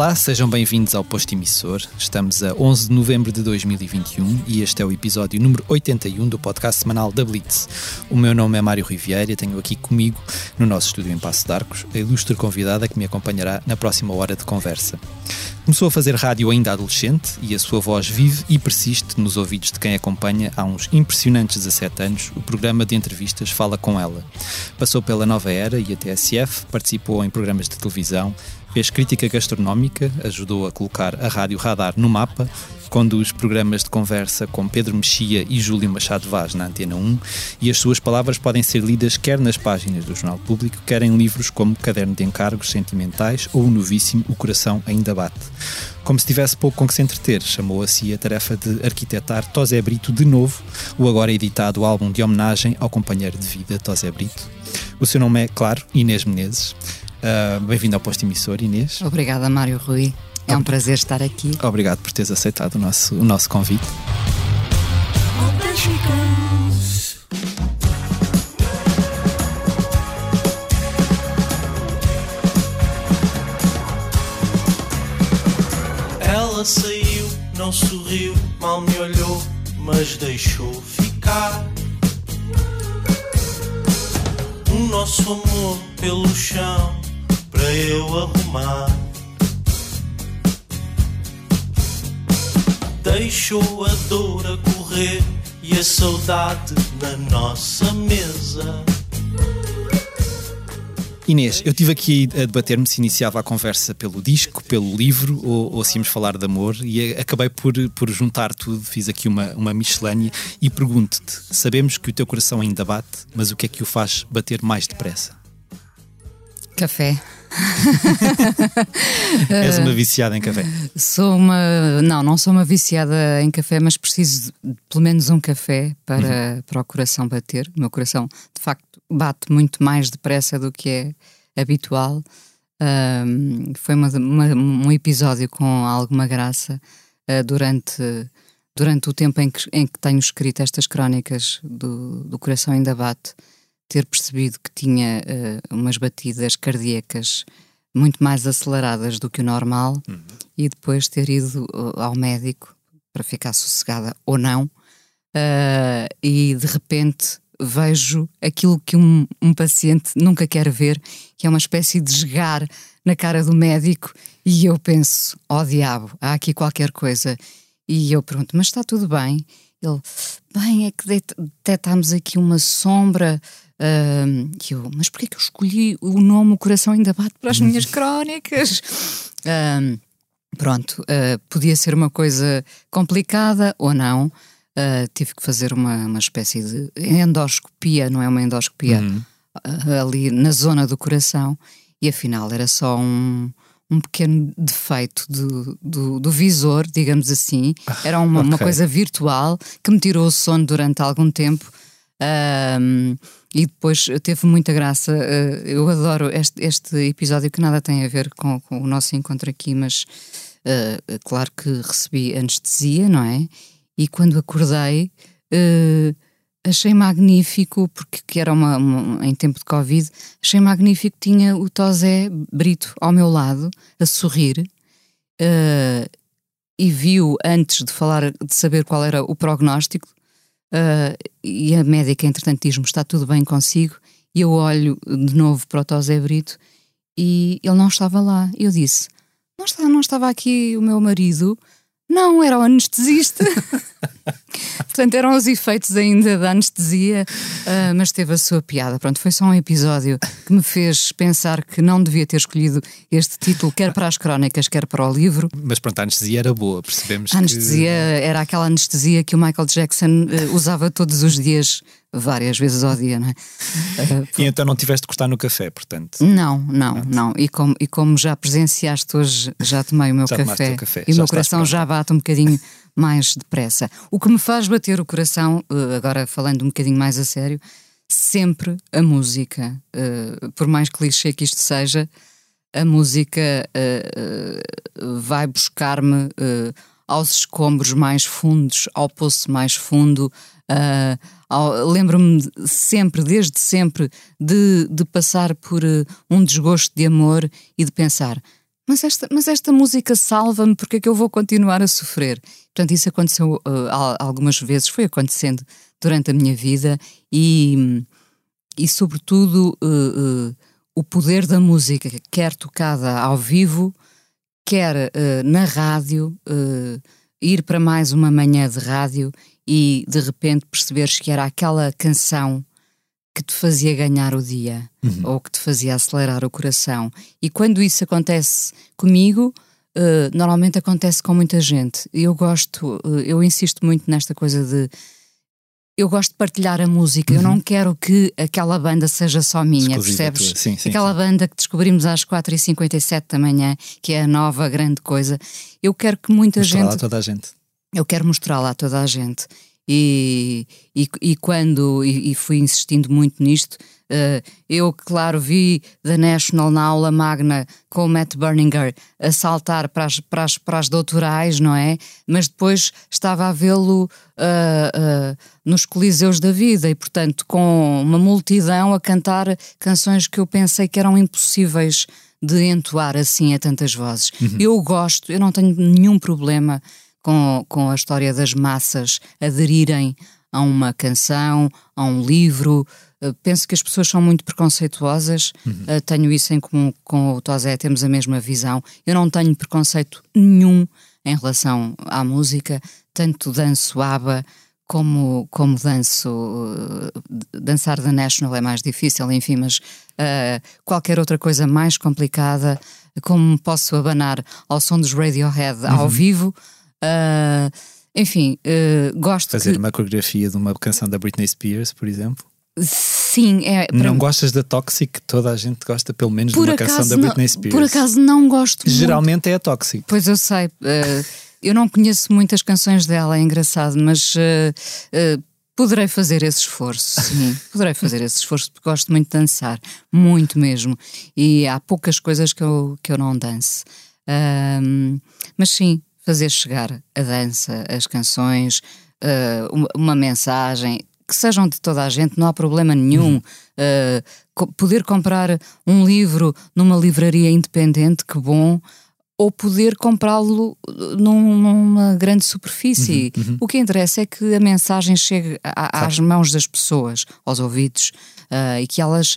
Olá, sejam bem-vindos ao Posto Emissor. Estamos a 11 de novembro de 2021 e este é o episódio número 81 do podcast semanal da Blitz. O meu nome é Mário Riviera e tenho aqui comigo, no nosso estúdio em Passo de Arcos, a ilustre convidada que me acompanhará na próxima hora de conversa. Começou a fazer rádio ainda adolescente e a sua voz vive e persiste nos ouvidos de quem acompanha há uns impressionantes 17 anos o programa de entrevistas Fala Com Ela. Passou pela Nova Era e a TSF, participou em programas de televisão, fez crítica gastronómica, ajudou a colocar a Rádio Radar no mapa, conduz programas de conversa com Pedro Mexia e Júlio Machado Vaz na Antena 1 e as suas palavras podem ser lidas quer nas páginas do Jornal Público, quer em livros como Caderno de Encargos Sentimentais ou o novíssimo O Coração Ainda Bate. Como se tivesse pouco com que se entreter, chamou a si a tarefa de arquitetar Tosé Brito de novo, o agora editado álbum de homenagem ao companheiro de vida Tosé Brito. O seu nome é, claro, Inês Menezes. Uh, Bem-vindo ao posto emissor, Inês. Obrigada, Mário Rui. É um prazer estar aqui. Obrigado por teres aceitado o nosso, o nosso convite. Ela saiu, não sorriu, mal me olhou, mas deixou ficar. O nosso amor pelo chão para eu arrumar. Deixou a dor a correr e a saudade na nossa mesa. Inês, eu estive aqui a debater-me se iniciava a conversa pelo disco, pelo livro ou, ou se íamos falar de amor e acabei por, por juntar tudo, fiz aqui uma, uma miscelânea e pergunto-te: sabemos que o teu coração ainda bate, mas o que é que o faz bater mais depressa? Café. És uma viciada em café? Sou uma. Não, não sou uma viciada em café, mas preciso de pelo menos um café para, uhum. para o coração bater. O meu coração, de facto, bate muito mais depressa do que é habitual. Um, foi uma, uma, um episódio com alguma graça uh, durante, durante o tempo em que, em que tenho escrito estas crónicas do, do Coração Ainda Bate, ter percebido que tinha uh, umas batidas cardíacas muito mais aceleradas do que o normal uhum. e depois ter ido uh, ao médico para ficar sossegada ou não. e de repente vejo aquilo que um, um, paciente nunca quer ver, que é uma espécie de esgar na cara do médico, e eu penso: ó oh, diabo, há aqui qualquer coisa. E eu pergunto: mas está tudo bem? Ele: bem, é que detectámos aqui uma sombra. Uh, eu, mas porquê que eu escolhi o nome O Coração Ainda Bate para as minhas crónicas? Uh, pronto, uh, podia ser uma coisa complicada ou não. Uh, tive que fazer uma, uma espécie de endoscopia, não é uma endoscopia, uhum. uh, ali na zona do coração, e afinal era só um, um pequeno defeito do, do, do visor, digamos assim. Era uma, okay. uma, coisa virtual que me tirou o sono durante algum tempo. E depois teve muita graça. Uh, eu adoro este, este, episódio que nada tem a ver com, com o nosso encontro aqui, mas uh, claro que recebi anestesia, não é? e quando acordei uh, achei magnífico, porque que era uma, uma, em tempo de Covid, achei magnífico tinha o Tosé Brito ao meu lado, a sorrir, uh, e viu antes de falar, de saber qual era o prognóstico, uh, e a médica, entretanto, diz-me: está tudo bem consigo, e eu olho de novo para o Tosé Brito e ele não estava lá. Eu disse: não, está, não estava aqui o meu marido. Não, era o anestesista. Portanto, eram os efeitos ainda da anestesia, uh, mas teve a sua piada. Pronto, foi só um episódio que me fez pensar que não devia ter escolhido este título, quer para as crónicas, quer para o livro. Mas pronto, a anestesia era boa, percebemos. A anestesia que... era aquela anestesia que o Michael Jackson uh, usava todos os dias várias vezes ao dia, não é? E então não tiveste de cortar no café, portanto? Não, não, Pronto. não. E como, e como já presenciaste hoje, já tomei o meu café, café, e o meu coração já bate um bocadinho mais depressa. O que me faz bater o coração, uh, agora falando um bocadinho mais a sério, sempre a música. Uh, por mais clichê que isto seja, a música vai buscar-me aos escombros mais fundos, ao poço mais fundo, Uh, Lembro-me sempre, desde sempre, de, de passar por uh, um desgosto de amor e de pensar: mas esta, mas esta música salva-me, porque é que eu vou continuar a sofrer? Portanto, isso aconteceu uh, algumas vezes, foi acontecendo durante a minha vida e, e sobretudo, uh, uh, o poder da música, quer tocada ao vivo, quer na rádio, ir para mais uma manhã de rádio e de repente perceberes que era aquela canção que te fazia ganhar o dia uhum. ou que te fazia acelerar o coração. E quando isso acontece comigo, uh, normalmente acontece com muita gente. Eu gosto, uh, eu insisto muito nesta coisa de. Eu gosto de partilhar a música, uhum. eu não quero que aquela banda seja só minha, Exclusiva percebes? Sim, sim, aquela sim. banda que descobrimos às 4h57 da manhã, que é a nova grande coisa. Eu quero que muita Mostrar gente. toda a gente. Eu quero mostrá-la a toda a gente. E, e, e quando e, e, fui insistindo muito nisto, uh, eu, claro, vi The National na aula magna com o Matt Berninger a saltar para as, para as, para as doutorais, não é? Mas depois estava a vê-lo uh, uh, nos coliseus da vida e, portanto, com uma multidão a cantar canções que eu pensei que eram impossíveis de entoar assim a tantas vozes. Uhum. Eu gosto, eu não tenho nenhum problema com, com a história das massas aderirem a uma canção, a um livro. Uh, penso que as pessoas são muito preconceituosas, uhum. uh, tenho isso em comum com o Tosé, temos a mesma visão. Eu não tenho preconceito nenhum em relação à música, tanto danço ABBA como, como danço. Uh, dançar da National é mais difícil, enfim, mas uh, qualquer outra coisa mais complicada, como posso abanar ao som dos Radiohead uhum. ao vivo. Uh, enfim, uh, gosto Fazer que... uma coreografia de uma canção da Britney Spears, por exemplo? Sim, é. Não gostas da Toxic? Toda a gente gosta, pelo menos, por de uma canção da Britney Spears. Por acaso não gosto. Geralmente muito. é a Toxic. Pois eu sei. Uh, eu não conheço muitas canções dela, é engraçado, mas poderei fazer esse esforço. Sim, poderei fazer esse esforço porque gosto muito de dançar, muito mesmo. E há poucas coisas que eu, que eu não danço. mas sim, fazer chegar a dança, as canções, uh, uma, mensagem, que sejam de toda a gente, não há problema nenhum. Uhum. Uh, co poder comprar um livro numa livraria independente, que bom. Ou poder comprá-lo num, numa grande superfície. Uhum, uhum. O que interessa é que a mensagem chegue a, às mãos das pessoas, aos ouvidos, uh, e que elas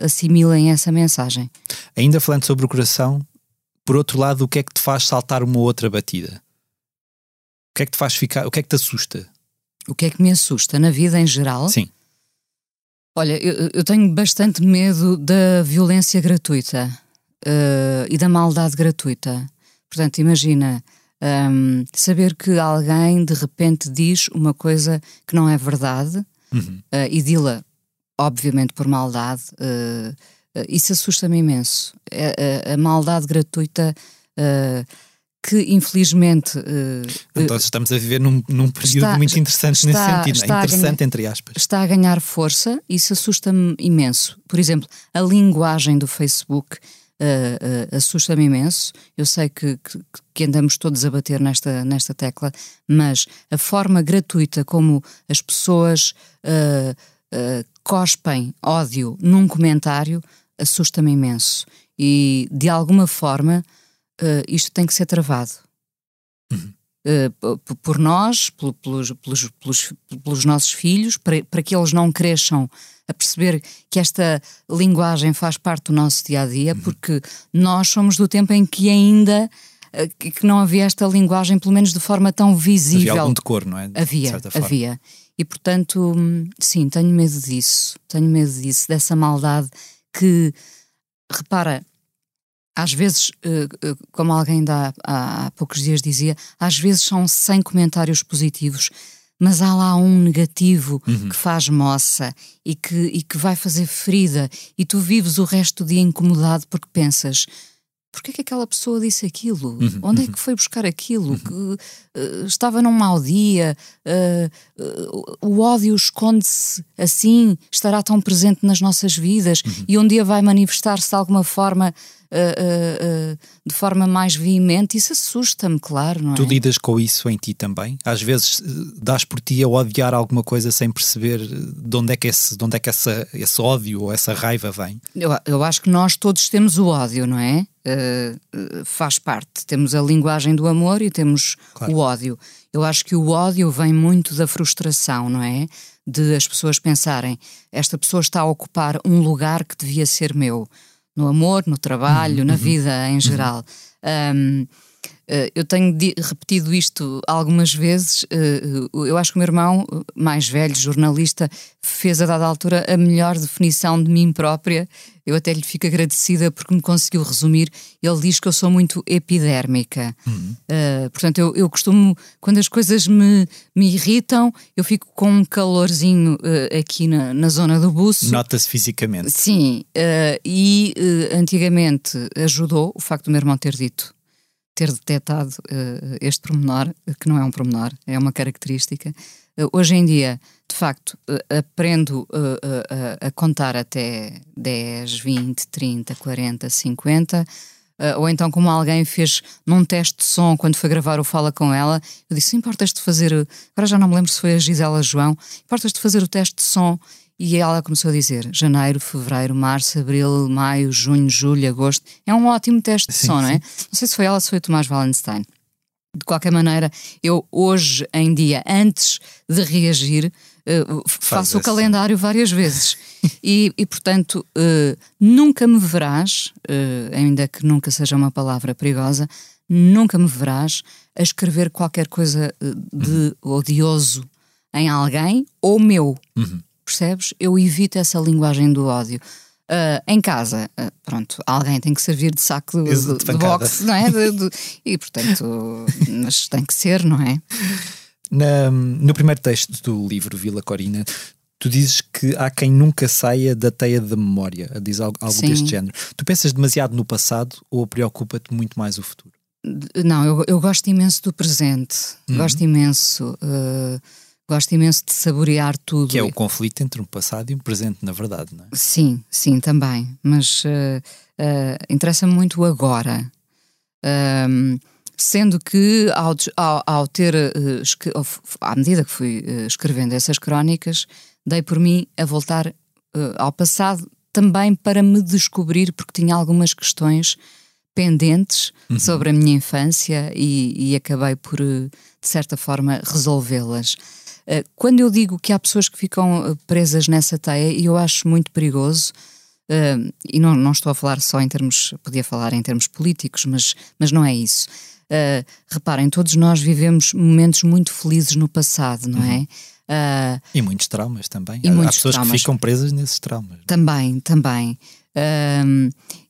assimilem essa mensagem. Ainda falando sobre o coração, por outro lado, o que é que te faz saltar uma outra batida? O que é que te faz ficar? O que é que te assusta? O que é que me assusta na vida em geral? Sim. Olha, eu, eu tenho bastante medo da violência gratuita uh, e da maldade gratuita. Portanto, imagina um, saber que alguém de repente diz uma coisa que não é verdade uhum. uh, e dila, obviamente, por maldade. Uh, Uh, isso assusta-me imenso. A, é, a, a, maldade gratuita uh, que infelizmente. Uh, então estamos a viver num, num período está, muito interessante está, nesse sentido. É? interessante, ganhar, entre aspas. Está a ganhar força, isso assusta-me imenso. Por exemplo, a linguagem do Facebook. Uh, uh, assusta-me imenso. Eu sei que, que, que, andamos todos a bater nesta, nesta tecla, mas a forma gratuita como as pessoas cospem ódio num comentário assusta-me imenso. E, de alguma forma, uh, isto tem que ser travado. Uhum. Uh, por nós, pelos, pelos, pelos, pelos, nossos filhos, para, para que eles não cresçam a perceber que esta linguagem faz parte do nosso dia a dia, uhum. porque nós somos do tempo em que ainda uh, que não havia esta linguagem, pelo menos de forma tão visível. Havia algum decor, não é? havia, havia. E portanto, hum, sim, tenho medo disso, tenho medo disso, dessa maldade que, repara, às vezes, eh, eh, como alguém ainda há, poucos dias dizia, às vezes são 100 comentários positivos, mas há lá um negativo uhum. que faz moça e que, e que vai fazer ferida, e tu vives o resto do dia incomodado porque pensas. Porquê que aquela pessoa disse aquilo? Uhum, Onde é uhum. que foi buscar aquilo? Uhum. Que, uh, estava num mau dia? Uh, uh, o ódio esconde-se assim? Estará tão presente nas nossas vidas? Uhum. E um dia vai manifestar-se de alguma forma uh, uh, de forma mais veemente, isso assusta-me, claro, não é? Tu lidas com isso em ti também? Às vezes dás por ti a odiar alguma coisa sem perceber de onde é que esse, de onde é que essa, esse ódio ou essa raiva vem? Eu, eu acho que nós todos temos o ódio, não é? faz parte. Temos a linguagem do amor e temos claro. o ódio. Eu acho que o ódio vem muito da frustração, não é? De as pessoas pensarem, esta pessoa está a ocupar um lugar que devia ser meu no amor, no trabalho, uhum, na vida em uhum. geral. Um, eu tenho repetido isto algumas vezes. Eh, eu acho que o meu irmão, mais velho, jornalista, fez a dada altura a melhor definição de mim própria. Eu até lhe fico agradecida porque me conseguiu resumir. Ele diz que eu sou muito epidérmica. Uhum. Uh, portanto, eu, eu, costumo, quando as coisas me, me irritam, eu fico com um calorzinho uh, aqui na, na zona do buço. Nota-se fisicamente. Sim, uh, e antigamente ajudou o facto do meu irmão ter dito ter detectado uh, este promenor, que não é um promenor, é uma característica. Uh, hoje em dia, de facto, uh, aprendo a, contar até 10, 20, 30, 40, 50. ou então, como alguém fez num teste de som quando foi gravar o Fala com ela, eu disse: Importas de fazer. Agora já não me lembro se foi a Gisela João, importas de fazer o teste de som e ela começou a dizer janeiro, fevereiro, março, abril, maio, junho, julho, agosto. É um ótimo teste de sim, som, sim. não é? Não sei se foi ela, se foi o Tomás Wallenstein. De qualquer maneira, eu hoje em dia, antes de reagir, uh, faço o calendário várias vezes. e, e, portanto, uh, nunca me verás, uh, ainda que nunca seja uma palavra perigosa, nunca me verás a escrever qualquer coisa de uhum. odioso em alguém ou meu. Uhum percebes? Eu evito essa linguagem do ódio. Uh, em casa, uh, pronto, alguém tem que servir de saco do, do, do boxe, não é? De, de, e portanto, mas tem que ser, não é? Na, no primeiro texto do livro Vila Corina, tu dizes que há quem nunca saia da teia da memória, diz algo, algo deste género. Tu pensas demasiado no passado ou preocupa-te muito mais o futuro? Não, eu, eu gosto imenso do presente, uhum. gosto imenso. Uh, Gosto imenso de saborear tudo. Que é o conflito entre um passado e um presente, na verdade, não é? Sim, sim, também. Mas uh, uh, interessa-me muito o agora. Um, sendo que, ao, ao, ao ter, uh, à medida que fui escrevendo essas crónicas, dei por mim a voltar ao passado também para me descobrir, porque tinha algumas questões pendentes uhum. sobre a minha infância e, e acabei por, de certa forma, resolvê-las. Eh, quando eu digo que há pessoas que ficam eh, presas nessa teia, e eu acho muito perigoso, uh, e não, não estou a falar só em termos, podia falar em termos políticos, mas, mas não é isso. Uh, reparem, todos nós vivemos momentos muito felizes no passado, não é? Uh, e muitos traumas também. Há, muitos pessoas traumas. que ficam presas nesses traumas. Também, também.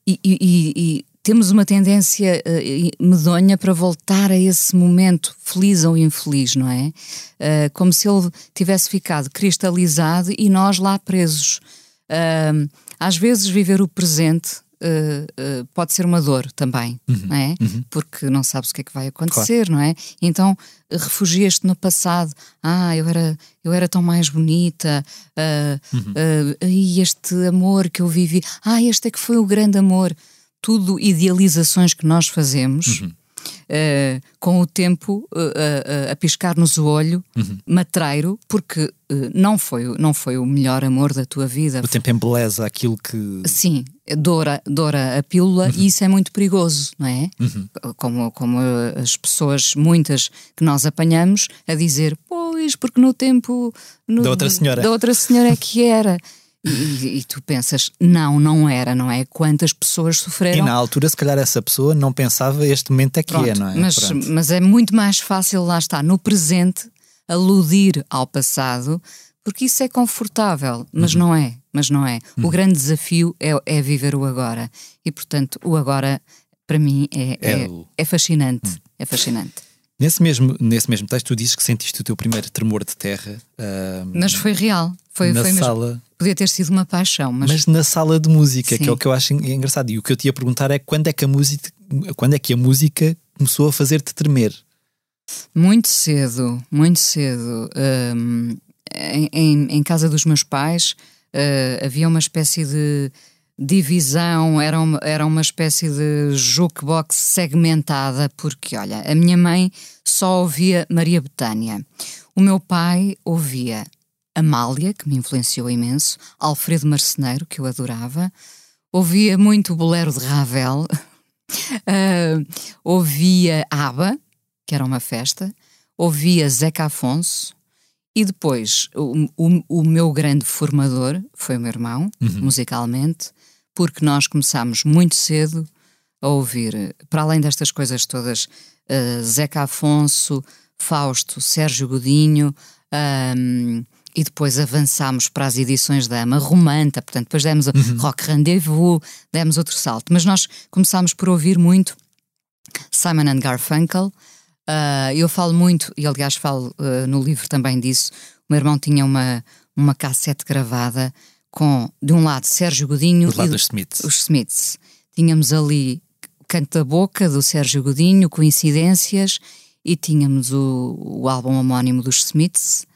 E, e, e, temos uma tendência uh, medonha para voltar a esse momento feliz ou infeliz, não é? Uh, como se ele tivesse ficado cristalizado e nós lá presos. Uh, às vezes, viver o presente uh, pode ser uma dor também, uhum, não é? Uhum. Porque não sabes o que é que vai acontecer, claro. não é? Então refugias-te no passado. Ah, eu era, eu era tão mais bonita. Uh, uhum. e este amor que eu vivi. Ah, este é que foi o grande amor tudo idealizações que nós fazemos. Uhum. Uh, com o tempo uh, uh, a piscar-nos o olho, uhum. matreiro, porque não, foi, não foi o melhor amor da tua vida. O tempo embeleza aquilo que. Sim, doura, doura a pílula uhum. e isso é muito perigoso, não é? Uhum. Como, como as pessoas, muitas que nós apanhamos, a dizer, pois, porque no tempo. No, da outra senhora. Da outra senhora é que era. E, e, tu pensas, não, não era, não é? Quantas pessoas sofreram. E na altura, se calhar, essa pessoa não pensava este momento é que Pronto, é, não é? Mas, mas é muito mais fácil, lá está, no presente, aludir ao passado, porque isso é confortável, mas uhum. não é. Mas não é. Uhum. O grande desafio é, é, viver o agora. E, portanto, o agora, para mim, é, é, é, é fascinante. Uhum. É fascinante. Nesse mesmo, nesse mesmo texto, tu dizes que sentiste o teu primeiro tremor de terra. Uh, mas foi real. Foi, na foi sala. Mesmo. Podia ter sido uma paixão, mas. Mas na sala de música, Sim. que é o que eu acho engraçado. E o que eu te ia perguntar é quando é que a música, quando é que a música começou a fazer-te tremer? Muito cedo, muito cedo. Um, em, em, casa dos meus pais uh, havia uma espécie de divisão, era uma, era uma espécie de jukebox segmentada, porque, olha, a minha mãe só ouvia Maria Betânia. O meu pai ouvia Amália, que me influenciou imenso, Alfredo Marceneiro, que eu adorava, ouvia muito o bolero de Ravel, uh, ouvia ABBA, que era uma festa, ouvia Zeca Afonso, e depois o, o, o meu grande formador foi o meu irmão, uhum. musicalmente, porque nós começámos muito cedo a ouvir, para além destas coisas todas, uh, Zeca Afonso, Fausto, Sérgio Godinho, um, e depois avançámos para as edições da Ama Romanta, portanto, depois demos o uhum. Rock Rendezvous, demos outro salto. Mas nós começámos por ouvir muito Simon and Garfunkel. Uh, eu falo muito, e aliás falo uh, no livro também disso. O meu irmão tinha uma, uma cassete gravada com, de um lado, Sérgio Godinho do lado e dos Smiths. os Smiths. Tínhamos ali Canto da Boca, do Sérgio Godinho, Coincidências, e tínhamos o, o álbum homónimo dos Smiths.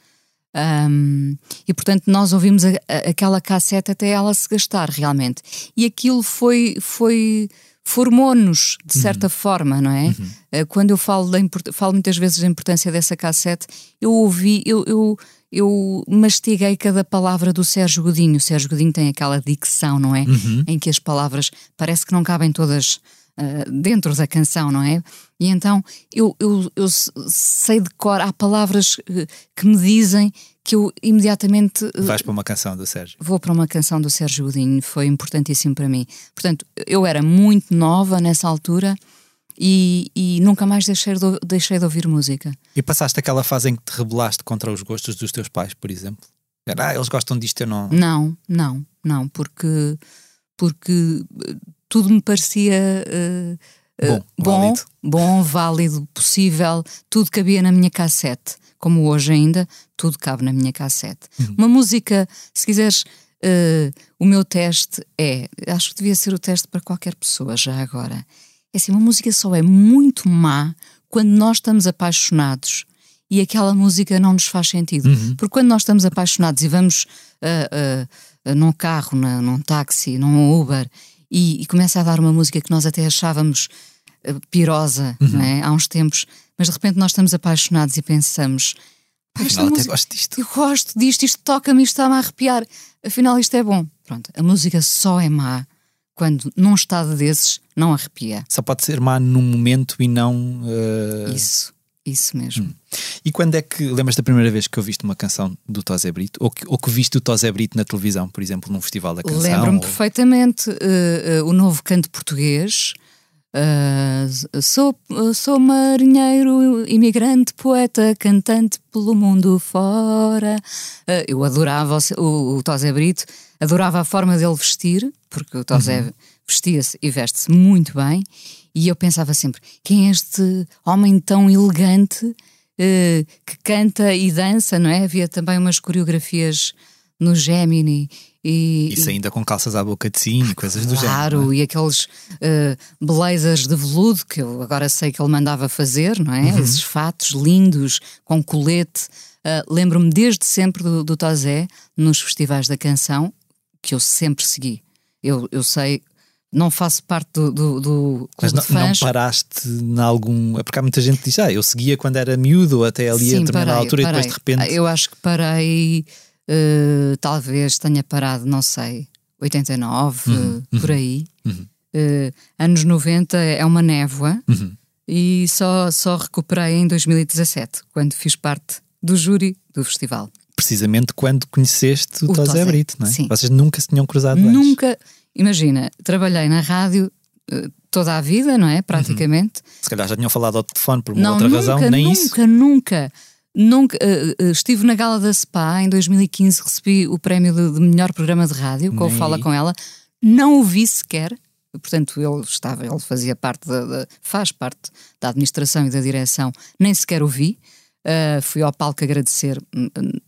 Um, e portanto nós ouvimos a, a, aquela cassete até ela se gastar realmente. E aquilo foi, foi formou-nos de certa uhum. forma, não é? Uhum. Uh, quando eu falo, da falo muitas vezes da importância dessa cassete, eu ouvi, eu, eu, eu mastiguei cada palavra do Sérgio Godinho. O Sérgio Godinho tem aquela dicção, não é? Uhum. Em que as palavras parece que não cabem todas uh, dentro da canção, não é? E então eu, eu, eu sei de cor, há palavras uh, que me dizem que eu imediatamente. Uh, Vais para uma canção do Sérgio? Vou para uma canção do Sérgio Godinho, foi importantíssimo para mim. Portanto, eu era muito nova nessa altura. E, e, nunca mais deixei de, deixei de ouvir música. E passaste aquela fase em que te rebelaste contra os gostos dos teus pais, por exemplo? Era, ah, eles gostam disto, eu não. Não, não, não, porque, porque tudo me parecia uh, bom, bom, válido. bom, válido, possível, tudo cabia na minha cassete. Como hoje ainda, tudo cabe na minha cassete. Uhum. Uma música, se quiseres, uh, o meu teste é, acho que devia ser o teste para qualquer pessoa já agora. É assim, uma música só é muito má quando nós estamos apaixonados e aquela música não nos faz sentido. Uhum. Porque quando nós estamos apaixonados e vamos uh, uh, num carro, na, num táxi, num Uber e, e, começa a dar uma música que nós até achávamos uh, pirosa uhum. é? há uns tempos, mas de repente nós estamos apaixonados e pensamos. Afinal, música, até gosto disto. Eu gosto disto, isto toca-me, isto está-me a arrepiar. Afinal, isto é bom. Pronto, a música só é má quando num estado desses não arrepia. Só pode ser má num momento e não. Uh... Isso, isso mesmo. Hum. E quando é que lembras da primeira vez que ouviste uma canção do Tosé Brito? Ou que, ou que viste o Tosé Brito na televisão, por exemplo, num festival da canção? Lembro-me ou... perfeitamente uh, uh, o novo canto português. Uh, sou, sou marinheiro, imigrante, poeta, cantante pelo mundo fora. Uh, eu adorava o, o, o Tosé Brito, adorava a forma dele vestir, porque o Tosé uhum. vestia-se e veste-se muito bem. E eu pensava sempre: quem é este homem tão elegante uh, que canta e dança, não é? Havia também umas coreografias no Gemini. E, Isso ainda com calças à boca de sino e coisas do género. Claro, é? e aqueles uh, blazers de veludo que eu agora sei que ele mandava fazer, não é? Uhum. Esses fatos lindos, com colete. Uh, Lembro-me desde sempre do, do Tozé, nos festivais da canção, que eu sempre segui. Eu, eu sei não faço parte do, do, do Mas não, não, paraste em algum. É porque há muita gente que diz, ah, eu seguia quando era miúdo ou até ali Sim, a determinada parei, altura parei. e depois de repente. Eu acho que parei, uh, talvez tenha parado, não sei, 89, uhum, uh, por aí. Uhum. Uh, anos 90 é uma névoa uhum. e só, só recuperei em 2017, quando fiz parte do júri do festival. Precisamente quando conheceste o, o Tosé Brito, não é? Sim. Vocês nunca se tinham cruzado Nunca. Antes. Imagina, trabalhei na rádio uh, toda a vida, não é? Praticamente. Uhum. Se calhar já tinham falado ao telefone por uma não, outra nunca, razão, nem nunca, isso. Nunca, nunca. Nunca, uh, estive na gala da SPA em 2015, recebi o prémio de, de melhor programa de rádio, com o Fala com ela, não o vi sequer, portanto ele estava, ele fazia parte da, da, faz parte da administração e da direção, nem sequer o vi. Uh, fui ao palco agradecer.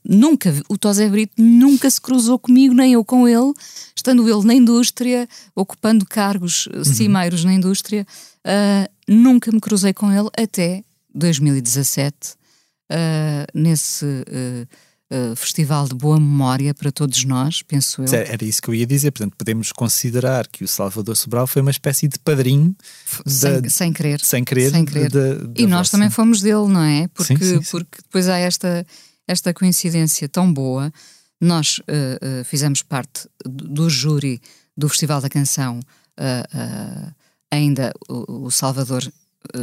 Nunca, o Tosé Brito nunca se cruzou comigo, nem eu com ele, estando ele na indústria, ocupando cargos uhum. cimeiros na indústria. Uh, nunca me cruzei com ele até 2017, uh, nesse uh, festival de boa memória para todos nós, penso eu. Era isso que eu ia dizer, portanto, podemos considerar que o Salvador Sobral foi uma espécie de padrinho sem, da, sem querer. Sem querer. Sem querer. Da, da e nós também fomos dele, não é? Porque, sim, sim, sim. porque depois há esta, esta coincidência tão boa. Nós uh, uh, fizemos parte do, júri do Festival da Canção, ainda o, o Salvador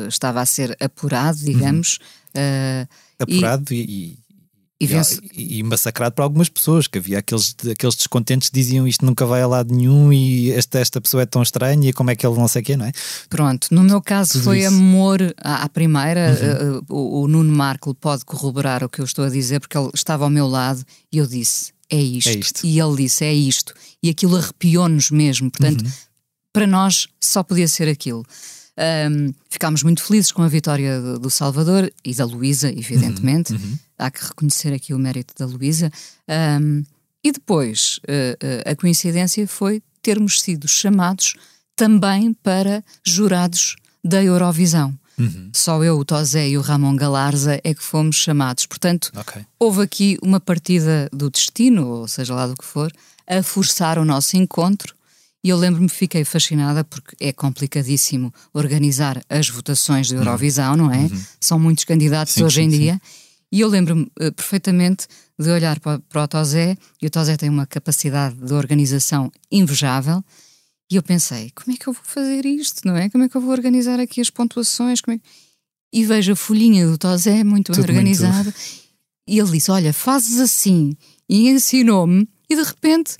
estava a ser apurado, digamos. Uhum. Apurado e, e e, e, massacrado por algumas pessoas, que havia aqueles, aqueles descontentes que diziam isto nunca vai a lado nenhum e esta, esta pessoa é tão estranha e como é que ele não sei o quê, não é? Pronto, no meu caso Tudo foi isso. amor à, à primeira, uhum. uh, o, o, Nuno Marco pode corroborar o que eu estou a dizer porque ele estava ao meu lado e eu disse, é isto. É isto. E ele disse, é isto. E aquilo arrepiou-nos mesmo, portanto, uhum. para nós só podia ser aquilo. Um, ficámos muito felizes com a vitória do, do Salvador e da Luísa, evidentemente. Uhum, uhum. Há que reconhecer aqui o mérito da Luísa. Um, e depois, uh, uh, a coincidência foi termos sido chamados também para jurados da Eurovisão. Uhum. Só eu, o Tozé e o Ramon Galarza é que fomos chamados. Portanto, okay. houve aqui uma partida do destino, ou seja lá do que for, a forçar o nosso encontro e eu lembro-me, fiquei fascinada porque é complicadíssimo organizar as votações de Eurovisão, não é? Uhum. São muitos candidatos sim, hoje sim, em dia. Sim. E eu lembro-me uh, perfeitamente de olhar para, para o Tozé, e o Tozé tem uma capacidade de organização invejável, e eu pensei, como é que eu vou fazer isto, não é? Como é que eu vou organizar aqui as pontuações? É... E vejo a folhinha do Tozé muito Tudo organizada, muito... e ele disse, olha, fazes assim, e ensinou-me, e de repente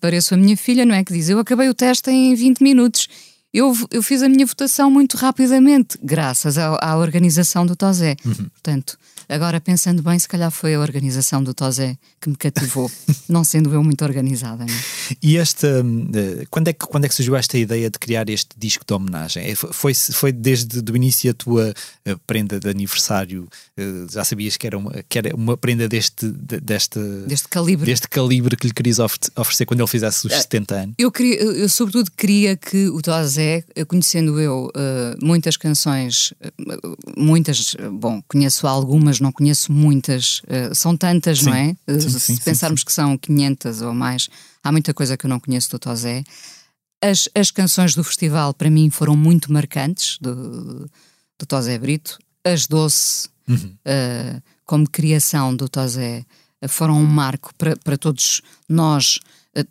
pareço a minha filha, não é? Que diz: Eu acabei o teste em 20 minutos. Eu, eu fiz a minha votação muito rapidamente, graças à, à organização do Tozé. Uhum. Portanto, Agora, pensando bem, se calhar foi a organização do Tozé que me cativou, não sendo eu muito organizada. É? E esta, eh, quando é, que, quando é que surgiu esta ideia de criar este disco de homenagem? É, foi, foi desde o início a tua eh, prenda de aniversário? Eh, já sabias que era uma, que era uma prenda deste, deste, deste, calibre. deste calibre que lhe querias oferecer quando ele fizesse os 70 anos? Eu, queria, eu sobretudo queria que o Tozé, conhecendo eu muitas canções, muitas, bom, conheço algumas mas não conheço muitas. Uh, são tantas, sim, não é? Uh, sim, se sim, pensarmos que são 500 ou mais, há muita coisa que eu não conheço do Tozé. As, as canções do festival, para mim, foram muito marcantes, do, do Tozé Brito. As Doce, uhum. uh, como criação do Tozé, foram um marco para, para todos nós.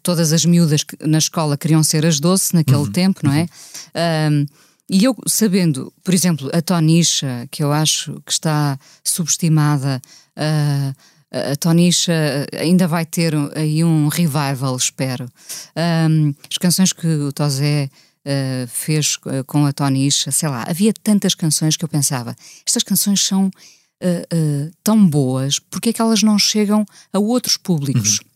Todas as miúdas que na escola queriam ser as doce naquele uhum. tempo, não é? Uhum. E eu, sabendo, por exemplo, a Tonisha, que eu acho que está subestimada, uh, a Tonisha ainda vai ter aí um revival, espero. Um, as canções que o Tozé uh, fez com a Tonisha, sei lá, havia tantas canções que eu pensava, estas canções são uh, tão boas, porque é que elas não chegam a outros públicos? Uhum.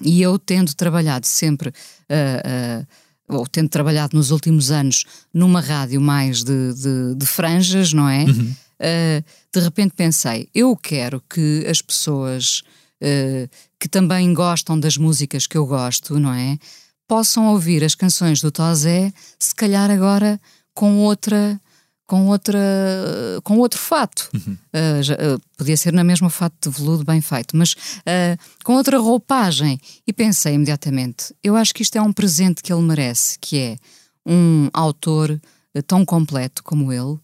E eu tendo trabalhado sempre uh, ou tendo trabalhado nos últimos anos numa rádio mais de, de, de franjas, não é? Uhum. Uh, de repente pensei, eu quero que as pessoas uh, que também gostam das músicas que eu gosto, não é? Possam ouvir as canções do Tozé, se calhar agora com outra com, outra, com outro fato. Uhum. Uh, já, uh, podia ser na mesma fato de veludo bem feito, mas uh, com outra roupagem. E pensei imediatamente: eu acho que isto é um presente que ele merece, que é um autor tão completo como ele.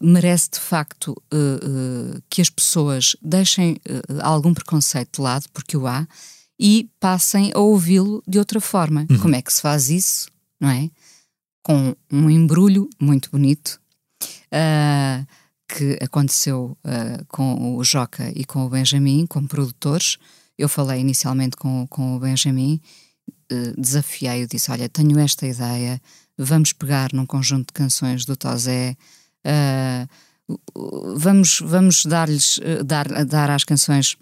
merece de facto que as pessoas deixem algum preconceito de lado, porque o há, e passem a ouvi-lo de outra forma. Uhum. Como é que se faz isso? Não é? Com um embrulho muito bonito uh, que aconteceu uh, com o Joca e com o Benjamin, como produtores. Eu falei inicialmente com, com o Benjamin, uh, desafiei-o, disse: Olha, tenho esta ideia, vamos pegar num conjunto de canções do Tozé. vamos vamos dar-lhes dar, dar às canções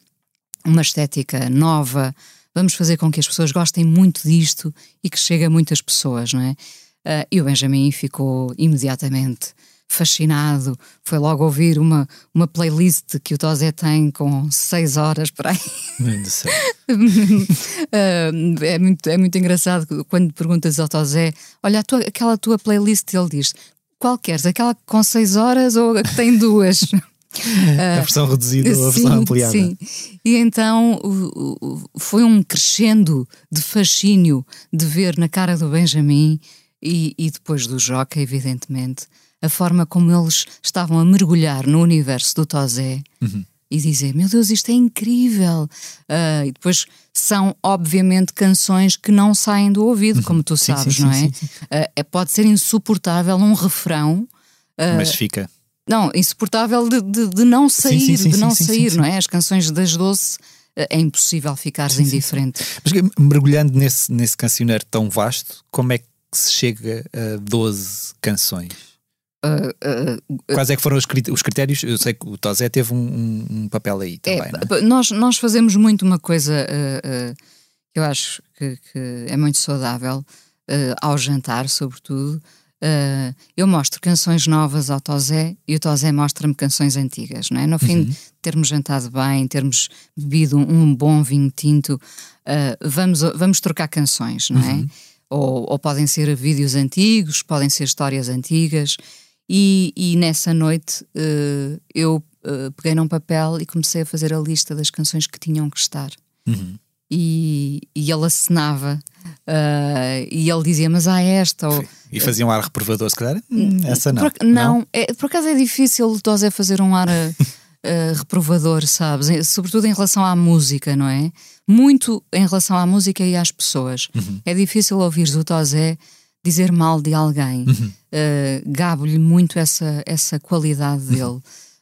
uma estética nova, vamos fazer com que as pessoas gostem muito disto e que chegue a muitas pessoas, não é? Uh, e o Benjamin ficou imediatamente fascinado, foi logo ouvir uma, uma playlist que o Tozé tem com seis horas para aí. uh, é, muito, é muito engraçado quando perguntas ao Tozé: Olha, tua, aquela tua playlist, ele diz: Qual queres? Aquela com seis horas ou a que tem duas? a versão reduzida ou a sim, versão ampliada. Sim. E então foi um crescendo de fascínio de ver na cara do Benjamin e, e depois do Joca, evidentemente, a forma como eles estavam a mergulhar no universo do Tozé Uhum. e dizer: Meu Deus, isto é incrível! Ah, e depois são, obviamente, canções que não saem do ouvido, como tu Uhum. Sim, sim, sabes, sim, não é? sim, sim. Ah, é? Pode ser insuportável um refrão. ah, Mas fica. não, insuportável de, de, de não sair, de não sair, não é? As canções das Doce é impossível ficares indiferente. Mas mergulhando nesse, nesse cancioneiro tão vasto, como é que se chega a 12 canções? Ah, ah, Quais é que foram os crit- os critérios? Eu sei que o Tozé teve um, um- papel aí é, também, não é? p- nós, nós fazemos muito uma coisa ah, que eu acho que, que é muito saudável ao jantar, sobretudo. Eu mostro canções novas ao Tozé e o Tozé mostra-me canções antigas, não é? No fim de termos jantado bem, termos bebido um, um bom vinho tinto, vamos, vamos trocar canções, não é? Ou, ou podem ser vídeos antigos, podem ser histórias antigas. E, e nessa noite eh, eu eh, peguei num papel e comecei a fazer a lista das canções que tinham que estar. Uhum. E, e ele assinava eh, e ele dizia: Mas há esta. Ou, E fazia um ar reprovador, se calhar? Hum, essa não. por, não, É, por acaso é difícil o Tozé fazer um ar reprovador, sabes? Sobretudo em relação à música, não é? Muito em relação à música e às pessoas. É difícil ouvires o Tozé dizer mal de alguém. Eh, Gabo-lhe muito essa, essa qualidade dele.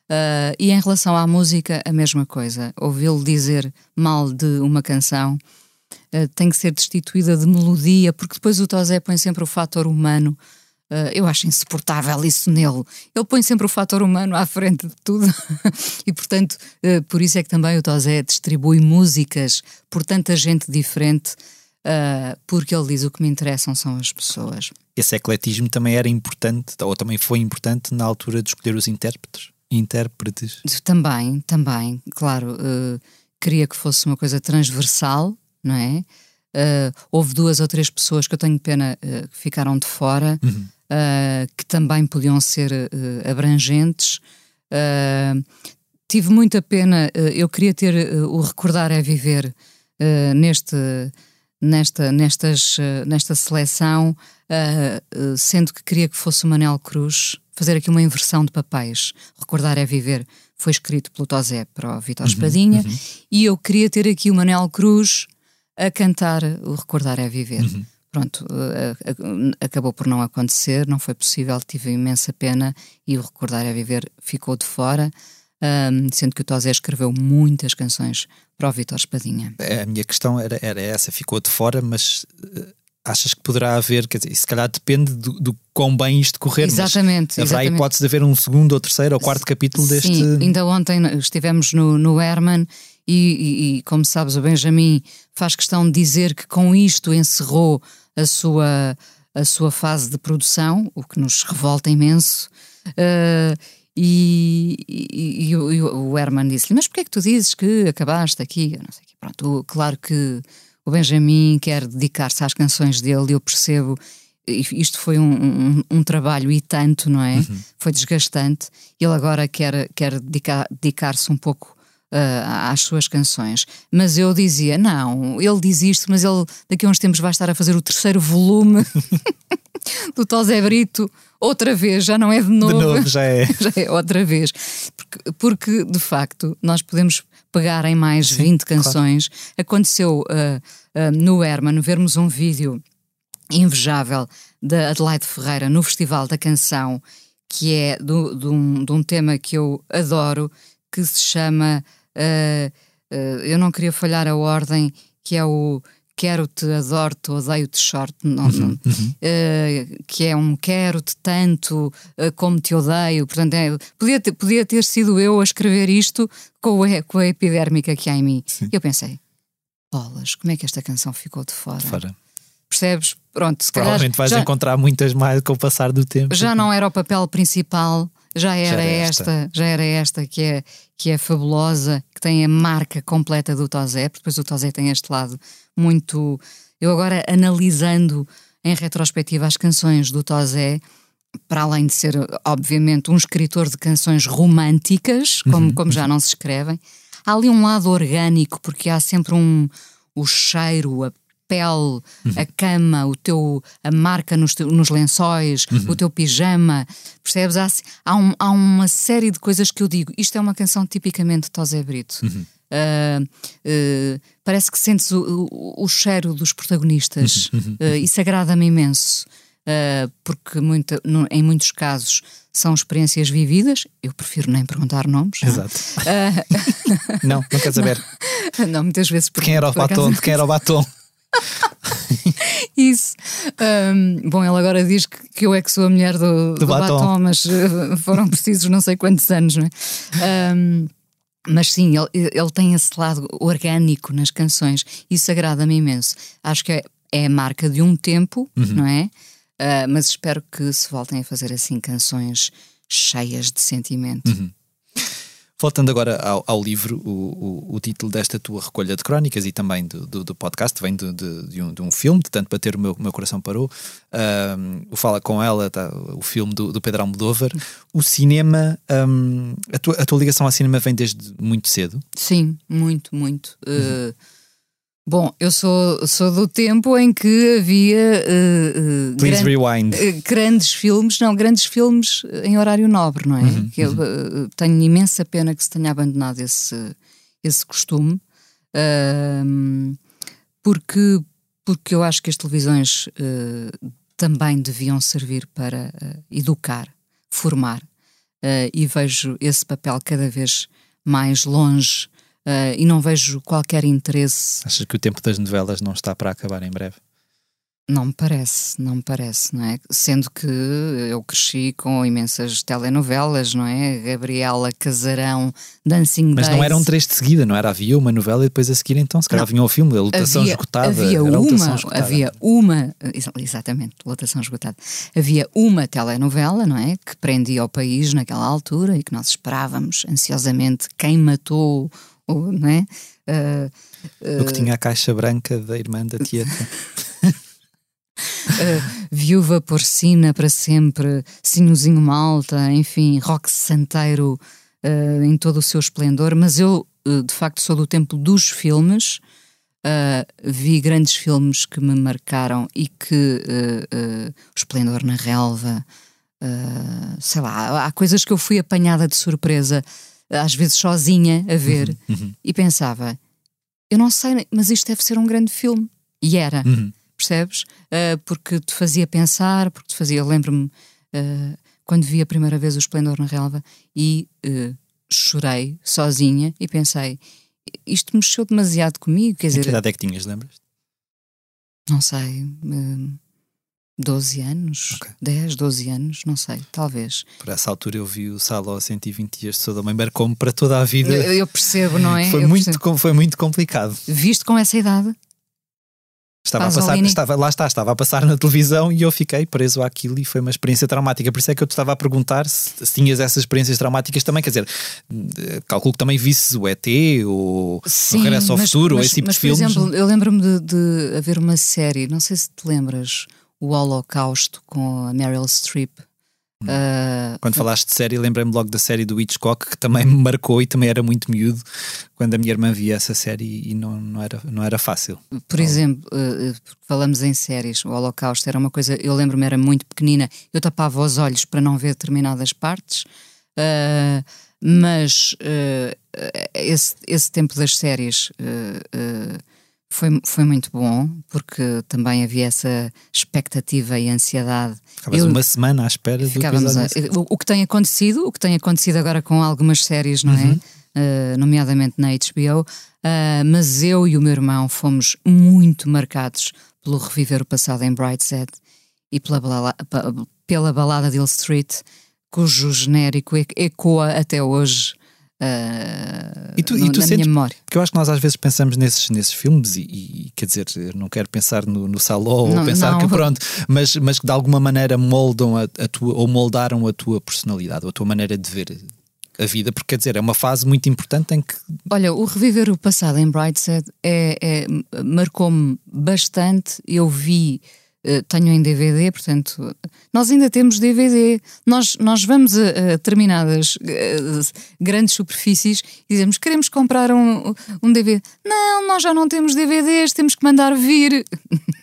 Eh, e em relação à música, a mesma coisa. Ouvi-lo dizer mal de uma canção eh, tem que ser destituída de melodia, porque depois o Tozé põe sempre o fator humano. Eh, eu acho insuportável isso nele. Ele põe sempre o fator humano à frente de tudo. e, portanto, eh, por isso é que também o Tozé distribui músicas por tanta gente diferente, eh, porque ele diz o que me interessam são as pessoas. Esse ecletismo também era importante, ou também foi importante na altura de escolher os intérpretes. Intérpretes. Também, também, claro, eh, queria que fosse uma coisa transversal, não é? Eh, houve duas ou três pessoas que eu tenho pena eh, que ficaram de fora, eh, que também podiam ser eh, abrangentes. Eh, tive muita pena, eu queria ter o Recordar é Viver neste, nesta, nestas, nesta seleção, sendo que queria que fosse o Manel Cruz, fazer aqui uma inversão de papéis. Recordar é Viver foi escrito pelo Tozé para o Vitor Espadinha, e eu queria ter aqui o Manel Cruz a cantar o Recordar é Viver. Pronto, eh, a- acabou por não acontecer, não foi possível, tive imensa pena e o Recordar é Viver ficou de fora, sendo que o Tozé escreveu muitas canções para o Vitor Espadinha. A minha questão era, era essa, ficou de fora, mas eh, achas que poderá haver, quer dizer, se calhar depende do, do quão bem isto correr, mas Exatamente, haverá a exatamente. hipótese de haver um segundo ou terceiro ou quarto capítulo deste. Sim, ainda ontem estivemos no, no Herman e, e- e, como sabes, o Benjamin faz questão de dizer que com isto encerrou a sua, a sua fase de produção, o que nos revolta imenso. Ah, e, e- e o- e o Herman disse-lhe: Mas porquê é que tu dizes que acabaste aqui? Eu não sei. Pronto, claro que o Benjamin quer dedicar-se às canções dele, e eu percebo. Isto foi um, um- um trabalho e tanto, não é? Foi desgastante. Ele agora quer, quer dedicar- dedicar-se um pouco às suas canções. Mas eu dizia: não, ele diz isto, mas ele daqui a uns tempos vai estar a fazer o terceiro volume do Tosé Brito outra vez, já não é de De novo. novo, já é. Já é outra vez. Porque, porque, de facto, nós podemos pegar em mais 20 canções. Aconteceu ah, ah, no Herman vermos um vídeo invejável da Adelaide Ferreira no Festival da Canção, que é do- de um, de um tema que eu adoro, que se chama. Ah, ah, eu não queria falhar a ordem, que é o Quero-te, adoro-te, odeio-te, short, não, não, eh, que é um quero-te tanto eh, como te odeio. Portanto, é- podia, ter, podia ter sido eu a escrever isto com a, com a epidérmica que há em mim. Eu pensei, bolas, como é que esta canção ficou de fora? Fora. Percebes? Pronto, se calhar Provavelmente vais já, encontrar muitas mais com o passar do tempo. já não era o papel principal, já era, era esta. esta. já era esta que é, que é fabulosa, que tem a marca completa do Tozé, porque depois o Tozé tem este lado muito. Eu agora analisando em retrospectiva as canções do Tozé, para além de ser, obviamente, um escritor de canções românticas, como, Uhum, como já não se escrevem, há ali um lado orgânico, porque há sempre um o cheiro, a pele, Uhum. a cama, o teu, a marca nos, nos lençóis, Uhum. o teu pijama, percebes? Há, há, um- há uma série de coisas que eu digo. Isto é uma canção tipicamente de Tosé Brito. Uhum. Ah, ah, parece que sentes o, o- o cheiro dos protagonistas. Ah, isso agrada-me imenso. Porque muita- no- em muitos casos são experiências vividas. Eu prefiro nem perguntar nomes. não? Exato. não, não quer saber. Não, muitas vezes quem era o por acaso- batom? De quem era o batom? Isso. Ahm, bom, ele agora diz que, que eu é que sou a mulher do, do batom. batom. mas eh, foram precisos não sei quantos anos, não é? Ahm, mas sim, ele, ele tem esse lado orgânico nas canções. Isso agrada-me imenso. Acho que é, é a marca de um tempo, não é? Ah, mas espero que se voltem a fazer assim canções cheias de sentimento. Voltando agora ao, ao livro, o, o, o título desta tua recolha de crónicas e também do, do, do podcast vem de, de, de um, de um filme, de tanto bater o meu, o meu coração parou. O Fala com ela, tá, o filme do, do Pedro Almodóvar. O cinema, ahm, a, tua, a tua ligação ao cinema vem desde muito cedo. Sim, muito, muito. Uh, bom, eu sou, sou do tempo em que havia uh, uh, Please gran- rewind. uh, grandes filmes, não, grandes filmes em horário nobre, não é? que eu uh, tenho imensa pena que se tenha abandonado esse, esse costume, um, porque, porque eu acho que as televisões também deviam servir para educar, formar, e vejo esse papel cada vez mais longe uh, e não vejo qualquer interesse Achas que o tempo das novelas não está para acabar em breve? Não me parece, não me parece, não é? Sendo que eu cresci com imensas telenovelas, não é? Gabriela, Casarão, Dancing Mas Days. não eram três de seguida, não era? Havia uma novela e depois a seguir então, se calhar vinha o filme, a lotação havia, esgotada. havia uma, esgotada. havia uma, exa- exatamente, lotação esgotada. Havia uma telenovela, não é? Que prendia o país naquela altura e que nós esperávamos ansiosamente quem matou, o, não é? Ah, O que tinha a caixa branca da irmã da Tieta. Uh, Viúva Porcina para sempre, Sinhozinho Malta, enfim, Rock Santeiro uh, em todo o seu esplendor. Mas eu, uh, de facto, sou do tempo dos filmes. Uh, vi grandes filmes que me marcaram e que uh, uh, o Esplendor na Relva, uh, sei lá, há coisas que eu fui apanhada de surpresa, às vezes sozinha a ver, Uhum, e pensava: eu não sei, mas isto deve ser um grande filme. E era uhum. percebes? Ah, porque te fazia pensar, porque te fazia. Lembro-me ah, quando vi a primeira vez o Esplendor na Relva e ah, chorei sozinha e pensei. Isto mexeu demasiado comigo, quer Em que dizer, idade é que tinhas, lembras? não sei, ah, 12 anos, Ok. 10, 12 anos, não sei, talvez. Por essa altura eu vi o Saló 120 dias de Sodoma e Marcou-me para toda a vida. Eu, eu percebo, não é? Foi Eu muito, com- foi muito complicado. Visto com essa idade, Estava a passar, Pasolini. estava, lá está, estava a passar na televisão e eu fiquei preso àquilo e foi uma experiência traumática. Por isso é que eu te estava a perguntar se, se tinhas essas experiências traumáticas também. Quer dizer, eh, calculo que também visses o ET ou o Regresso ao mas- Futuro ou mas- esse tipo mas, de filmes. Por exemplo, eu lembro-me de, de haver uma série, não sei se te lembras, o Holocausto com a Meryl Streep. Ah, Quando falaste de série, lembrei-me logo da série do Hitchcock, que também me marcou e também era muito miúdo quando a minha irmã via essa série e não, não, era, não era fácil. por exemplo, ah, ah, falamos em séries, o Holocausto era uma coisa, eu lembro-me, era muito pequenina, eu tapava os olhos para não ver determinadas partes, ah, mas esse, esse tempo das séries. Foi, foi muito bom, porque também havia essa expectativa e ansiedade Ficavas Eu- uma semana à espera do Ficávamos a- episódio. o, o que tem acontecido, o que tem acontecido agora com algumas séries, não Uhum. é? Uh, nomeadamente na HBO, uh, mas eu e o meu irmão fomos muito marcados pelo reviver o passado em Brightside e pela, pela balada de Hill Street, cujo genérico ecoa até hoje uh, E tu- e no- tu na sentes- minha memória. Porque eu acho que nós às vezes pensamos nesses, nesses filmes e, e, quer dizer, não quero pensar no, no Saló ou pensar não. que pronto, mas, mas que de alguma maneira moldam a, a tua ou moldaram a tua personalidade ou a tua maneira de ver a vida, porque quer dizer, é uma fase muito importante em que Olha, o reviver o passado em Brightside é, é- marcou-me bastante. Eu vi tenho em DVD, portanto, nós ainda temos DVD. Nós, nós vamos a, a determinadas uh, grandes superfícies e dizemos: queremos comprar um, um DVD. Não, nós já não temos DVDs, temos que mandar vir.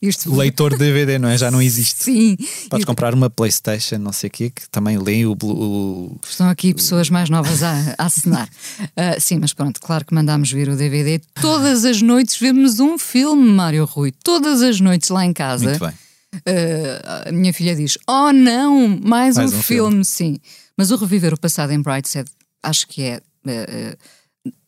Isto... Leitor de DVD, não é? Já não existe. Sim. Podes comprar uma PlayStation, não sei o quê, que também lê o. o... Estão aqui pessoas mais novas a, a assinar. uh, sim, mas pronto, claro que mandámos vir o DVD. Todas as noites vemos um filme, Mário Rui. Todas as noites lá em casa. Muito bem. Uh, a minha filha diz: Oh não, mais, mais um, um filme. filme. sim. Mas o Reviver o Passado em Brightside acho que é. Uh,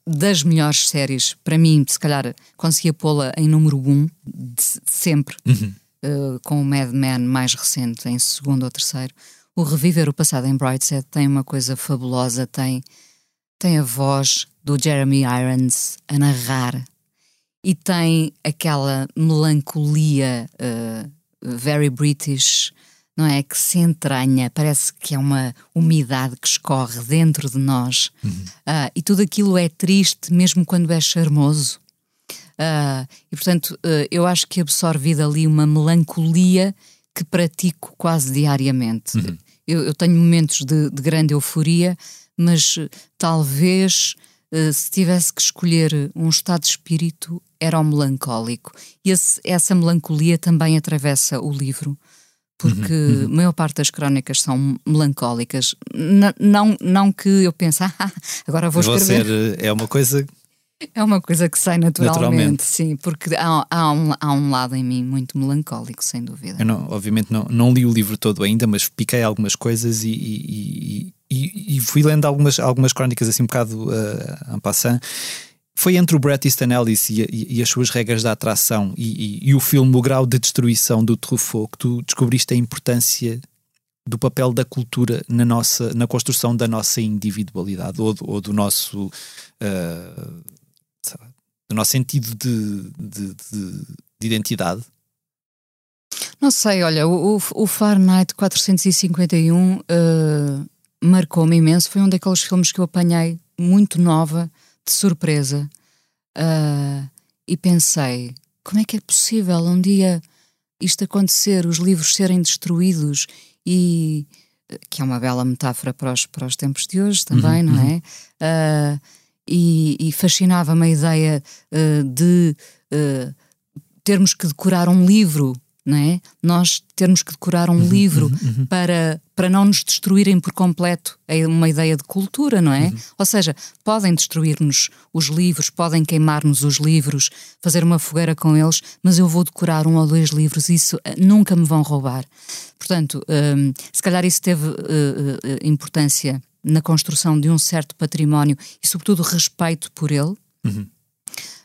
das melhores séries, para mim, se calhar conseguia pô-la em número 1 um de sempre, uhum. uh, com o Mad Men mais recente, em segundo ou terceiro. O Reviver o Passado em Brightside tem uma coisa fabulosa, tem, tem a voz do Jeremy Irons a narrar e tem aquela melancolia uh, very British não é? Que se entranha, parece que é uma umidade que escorre dentro de nós. Uhum. Uh, e tudo aquilo é triste, mesmo quando é charmoso. Uh, e portanto, uh, eu acho que absorvi dali uma melancolia que pratico quase diariamente. Uhum. Eu, eu, tenho momentos de, de grande euforia, mas talvez se tivesse que escolher um estado de espírito, era o melancólico. E esse, essa melancolia também atravessa o livro porque uhum, uhum. a maior parte das crónicas são melancólicas. N não, não que eu pense, ah, agora vou escrever. Ser, é uma coisa. É uma coisa que sai naturalmente, naturalmente. sim, porque há, há, um, há um lado em mim muito melancólico, sem dúvida. Eu não, obviamente não, não li o livro todo ainda, mas piquei algumas coisas e, e, e, e fui lendo algumas, algumas crónicas assim um bocado uh, en passant foi entre o Bret Easton Ellis e, e, e, as suas regras da atração e, e, o filme O Grau de Destruição do Truffaut que tu descobriste a importância do papel da cultura na nossa na construção da nossa individualidade ou, ou do nosso uh, do nosso sentido de, de, de, de, identidade? Não sei, olha, o, o Fahrenheit 451 uh, marcou-me imenso, foi um daqueles filmes que eu apanhei muito nova de surpresa uh, e pensei: como é que é possível um dia isto acontecer, os livros serem destruídos e. que é uma bela metáfora para os, para os tempos de hoje também, uhum, não é? Uh, e, e fascinava-me a ideia uh, de termos que decorar um livro não é? Nós termos que decorar um uhum, livro uhum, uhum. Para, para não nos destruírem por completo é uma ideia de cultura, não é? Uhum. Ou seja, podem destruir-nos os livros, podem queimar-nos os livros, fazer uma fogueira com eles, mas eu vou decorar um ou dois livros, isso eh, nunca me vão roubar. Portanto, um, se calhar isso teve uh, uh, importância na construção de um certo património e, sobretudo, respeito por ele. Uhum.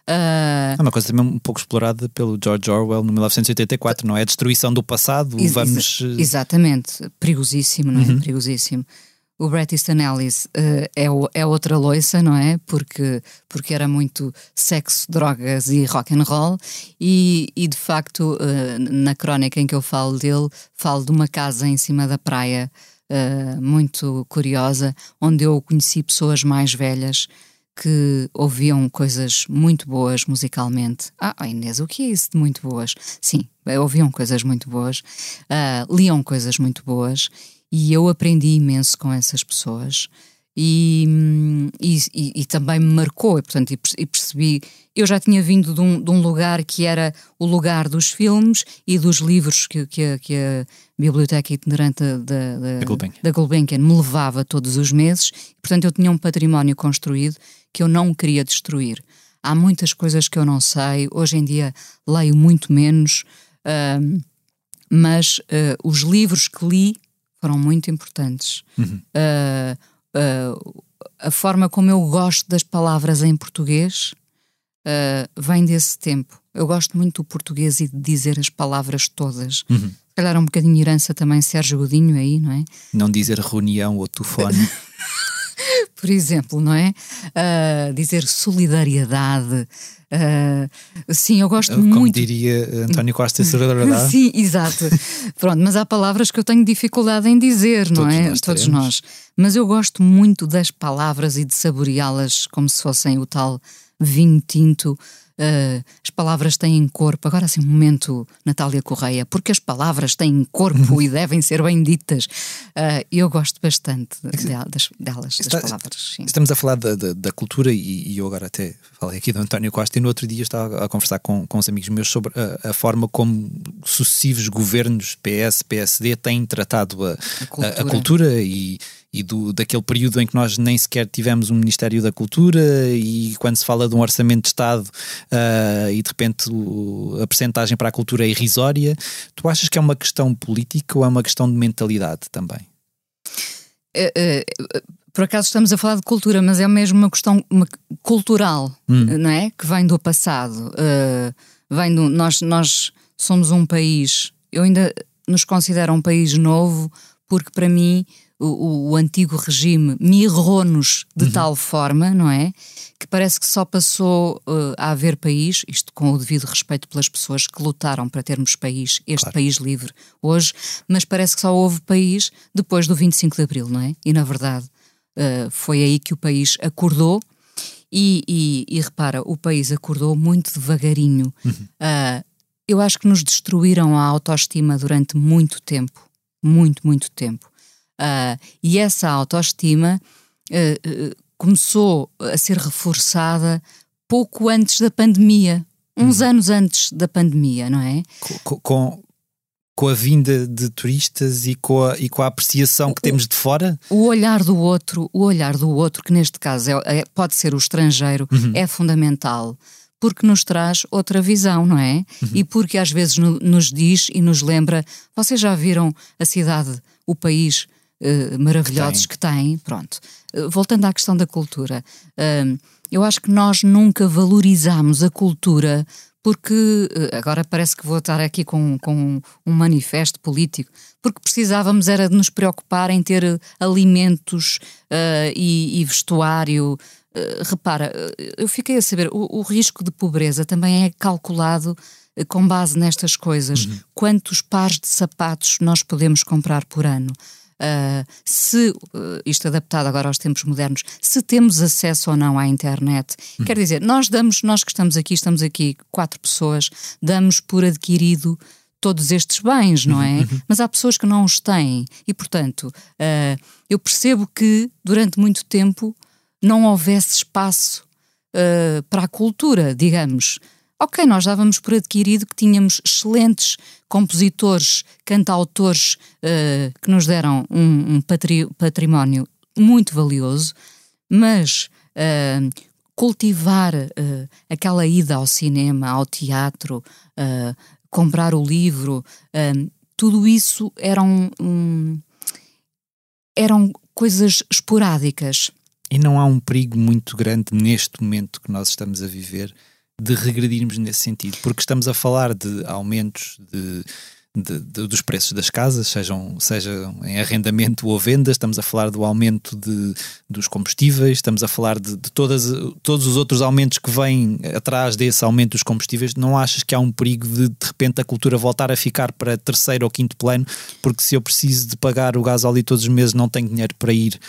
Uh... É uma coisa também um pouco explorada pelo George Orwell no 1984, não é? A destruição do passado, Ex vamos... Eh, exatamente, perigosíssimo, não é? Uhum. Perigosíssimo. O Bret Easton Ellis uh, é, é outra loiça, não é? Porque, porque era muito sexo, drogas e rock and roll e, e de facto uh, na crónica em que eu falo dele, falo de uma casa em cima da praia uh, muito curiosa, onde eu conheci pessoas mais velhas que ouviam coisas muito boas musicalmente. Ah, oh Inês, o que é isso de muito boas? Sim, ouviam coisas muito boas, uh, liam coisas muito boas e eu aprendi imenso com essas pessoas e, e, e, também me marcou, e, portanto, e percebi. Eu já tinha vindo de um, de um, lugar que era o lugar dos filmes e dos livros que, que, a, que a Biblioteca Itinerante da, da, da Gulbenkian me levava todos os meses, portanto, eu tinha um património construído que eu não queria destruir. Há muitas coisas que eu não sei, hoje em dia leio muito menos, uh, mas uh, os livros que li foram muito importantes. Uhum. Uh, a forma como eu gosto das palavras em português vem desse tempo. Eu gosto muito do português e de dizer as palavras todas. Uhum. Se calhar um bocadinho de herança também Sérgio Godinho aí, não é? Não dizer reunião ou telefone. Por exemplo, não é? Uh, dizer solidariedade. Uh, sim, eu gosto Como muito. Como diria António Costa, solidariedade. sim, exato. Pronto, mas há palavras que eu tenho dificuldade em dizer, não Todos é? Nós Todos nós. Mas eu gosto muito das palavras e de saboreá-las como se fossem o tal vinho tinto uh, as palavras têm corpo. Agora, assim, um momento, Natália Correia, porque as palavras têm corpo e devem ser bem ditas. Uh, eu gosto bastante delas, delas das palavras. Sim. Estamos a falar da, da, da cultura e, e, eu agora até falei aqui do António Costa e no outro dia estava a conversar com, com uns amigos meus sobre a, a forma como sucessivos governos PS, PSD têm tratado a, a cultura, a, a cultura e e do, daquele período em que nós nem sequer tivemos um Ministério da Cultura e quando se fala de um orçamento de Estado uh, e de repente o, a percentagem para a cultura é irrisória, tu achas que é uma questão política ou é uma questão de mentalidade também? É, é, por acaso estamos a falar de cultura, mas é mesmo uma questão uma, cultural, hum. não é? Que vem do passado. Uh, vem do, nós, nós somos um país, eu ainda nos considero um país novo, porque para mim o, o antigo regime mirrou-nos de uhum. tal forma, não é? Que parece que só passou uh, a haver país, isto com o devido respeito pelas pessoas que lutaram para termos país, este claro. país livre hoje, mas parece que só houve país depois do 25 de Abril, não é? E na verdade uh, foi aí que o país acordou. E, e, e, repara, o país acordou muito devagarinho. Uhum. Uh, eu acho que nos destruíram a autoestima durante muito tempo. Muito, muito tempo. Uh, e essa autoestima uh, começou a ser reforçada pouco antes da pandemia, uns hum. anos antes da pandemia, não é? Com, com, com, a vinda de turistas e com a, e com a apreciação o, que temos de fora? O olhar do outro, o olhar do outro, que neste caso é, é pode ser o estrangeiro, uhum. é fundamental porque nos traz outra visão, não é? Uhum. E porque às vezes no, nos diz e nos lembra: vocês já viram a cidade, o país uh, maravilhosos que têm. Pronto. Uh, voltando à questão da cultura, uh, eu acho que nós nunca valorizamos a cultura porque agora parece que vou estar aqui com, com um manifesto político, porque precisávamos era de nos preocupar em ter alimentos e, e, vestuário. Repara, eu fiquei a saber, o, o, risco de pobreza também é calculado com base nestas coisas. Uhum. Quantos pares de sapatos nós podemos comprar por ano? Uh, se, uh, isto adaptado agora aos tempos modernos, se temos acesso ou não à internet. Uhum. Quer dizer, nós damos, nós que estamos aqui, estamos aqui quatro pessoas, damos por adquirido todos estes bens, não é? Uhum. Mas há pessoas que não os têm e, portanto, uh, eu percebo que durante muito tempo não houvesse espaço para a cultura, digamos. Ok, nós dávamos por adquirido que tínhamos excelentes compositores, cantautores uh, que nos deram um, um patri património muito valioso, mas uh, cultivar uh, aquela ida ao cinema, ao teatro, comprar o livro, tudo isso eram, um, eram coisas esporádicas. E não há um perigo muito grande neste momento que nós estamos a viver de regredirmos nesse sentido, porque estamos a falar de aumentos de, de, de, dos preços das casas, sejam, sejam em arrendamento ou venda, estamos a falar do aumento de, dos combustíveis, estamos a falar de, de todas, todos os outros aumentos que vêm atrás desse aumento dos combustíveis. Não achas que há um perigo de de repente a cultura voltar a ficar para terceiro ou quinto plano? Porque se eu preciso de pagar o gás ali todos os meses, não tenho dinheiro para ir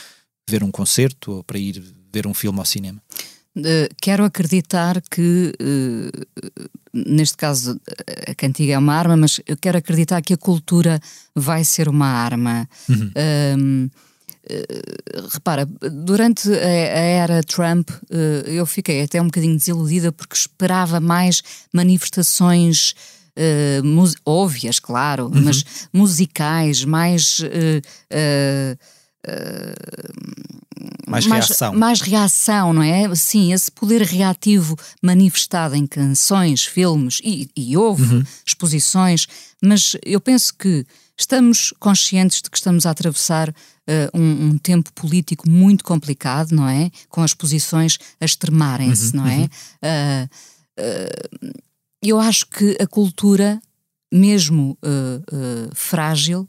ver um concerto ou para ir ver um filme ao cinema. Uh, quero acreditar que, uh, neste caso, a cantiga é uma arma, mas eu quero acreditar que a cultura vai ser uma arma. Uhum. Uh, repara, durante a, era Trump, eu fiquei até um bocadinho desiludida porque esperava mais manifestações. Uh, óbvias, claro, uhum. mas musicais, mais mais, mais, reação. Mais reação, não é? Sim, esse poder reativo manifestado em canções, filmes e, e houve uhum. exposições, mas eu penso que estamos conscientes de que estamos a atravessar uh, um, um, tempo político muito complicado, não é? Com as posições a extremarem-se, uhum, não é? Uhum. Uh, eu acho que a cultura, mesmo frágil,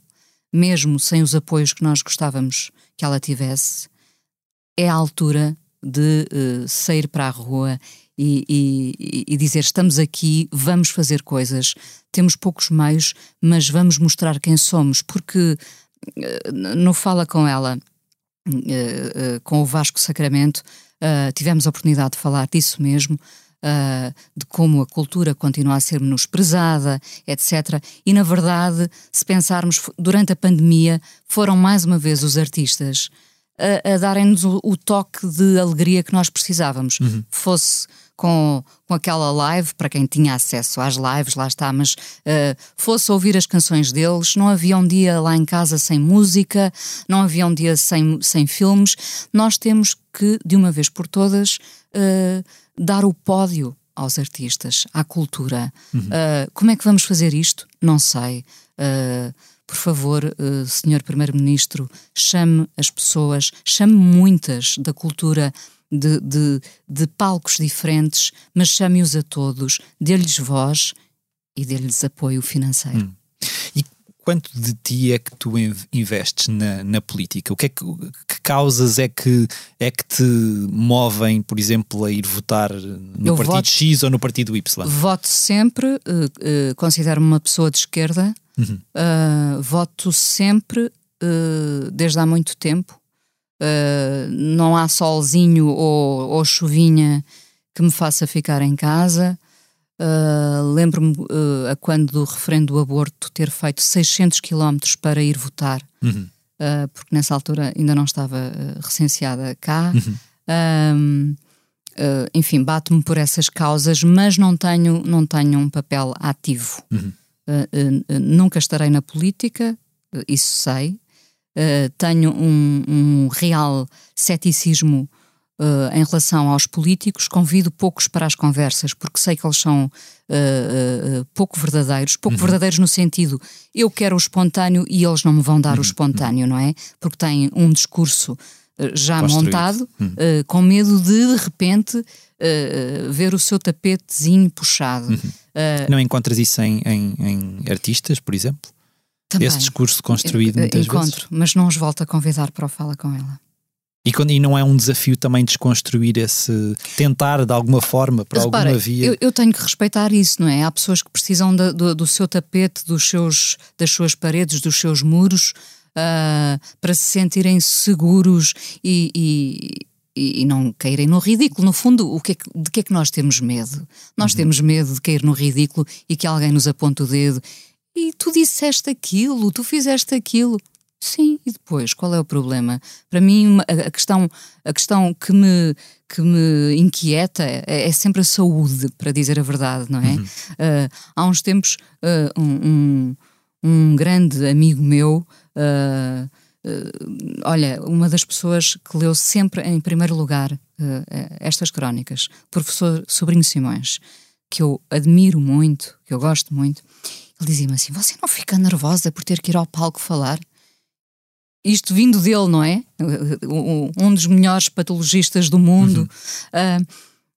mesmo sem os apoios que nós gostávamos que ela tivesse, é a altura de uh, sair para a rua e, e, e, dizer: estamos aqui, vamos fazer coisas, temos poucos meios, mas vamos mostrar quem somos, porque uh, no Fala com ela, uh, com o Vasco Sacramento, tivemos a oportunidade de falar disso mesmo. Uh, de como a cultura continua a ser menosprezada, etc. E, na verdade, se pensarmos, durante a pandemia, foram mais uma vez os artistas a, a darem-nos o, o, toque de alegria que nós precisávamos. Uhum. Fosse com, com aquela live, para quem tinha acesso às lives, lá está, mas uh, fosse ouvir as canções deles, não havia um dia lá em casa sem música, não havia um dia sem, sem filmes. Nós temos que, de uma vez por todas, uh, dar o pódio aos artistas, à cultura. Uhum. Uh, como é que vamos fazer isto? Não sei. Uh, por favor, uh, Senhor Primeiro-Ministro, chame as pessoas, chame muitas da cultura de, de, de palcos diferentes, mas chame-os a todos, dê-lhes voz e dê-lhes apoio financeiro. Hum. E quanto de ti é que tu investes na, na política? O que, é que, que, causas é que, é que te movem, por exemplo, a ir votar no Eu partido voto, X ou no partido Y? Voto sempre, uh, uh, considero-me uma pessoa de esquerda, uhum. uh, voto sempre, desde há muito tempo, não há solzinho ou, ou, chuvinha que me faça ficar em casa. Uh, Lembro-me uh, a quando do referendo do aborto ter feito 600 quilómetros para ir votar, uhum. porque nessa altura ainda não estava recenseada cá. Uhum. enfim, bato-me por essas causas, mas não tenho, não tenho um papel ativo. Uhum. nunca estarei na política, isso sei, uh, tenho um, um, real ceticismo uh, em relação aos políticos, convido poucos para as conversas, porque sei que eles são uh, pouco verdadeiros, pouco uhum. verdadeiros no sentido eu quero o espontâneo e eles não me vão dar uhum. o espontâneo, não é? Porque têm um discurso já Construído. montado, uhum. com medo de de repente ver o seu tapetezinho puxado. Uhum. não encontras isso em, em, em artistas, por exemplo? Também. Esse discurso construído muitas Encontro, vezes. mas não os volto a convidar para o Fala Com Ela. E, quando, e não é um desafio também desconstruir esse. tentar de alguma forma, para Repara, alguma via. Eu, eu, tenho que respeitar isso, não é? Há pessoas que precisam do, do, seu tapete, dos seus, das suas paredes, dos seus muros, uh, para se sentirem seguros e, e e, não caírem no ridículo. No fundo, o que é que, de que é que nós temos medo? Nós uhum. temos medo de cair no ridículo e que alguém nos aponte o dedo e tu disseste aquilo, tu fizeste aquilo. Sim, e depois, qual é o problema? Para mim, a questão, a questão que, me, que me inquieta é, é sempre a saúde, para dizer a verdade, não é? Uhum. Uh, há uns tempos, uh, um, um, um, grande amigo meu, uh, olha, uma das pessoas que leu sempre em primeiro lugar estas crónicas, professor Sobrinho Simões, que eu admiro muito, que eu gosto muito, ele dizia-me assim: Você não fica nervosa por ter que ir ao palco falar? Isto vindo dele, não é? Um dos melhores patologistas do mundo. Uhum. Uh,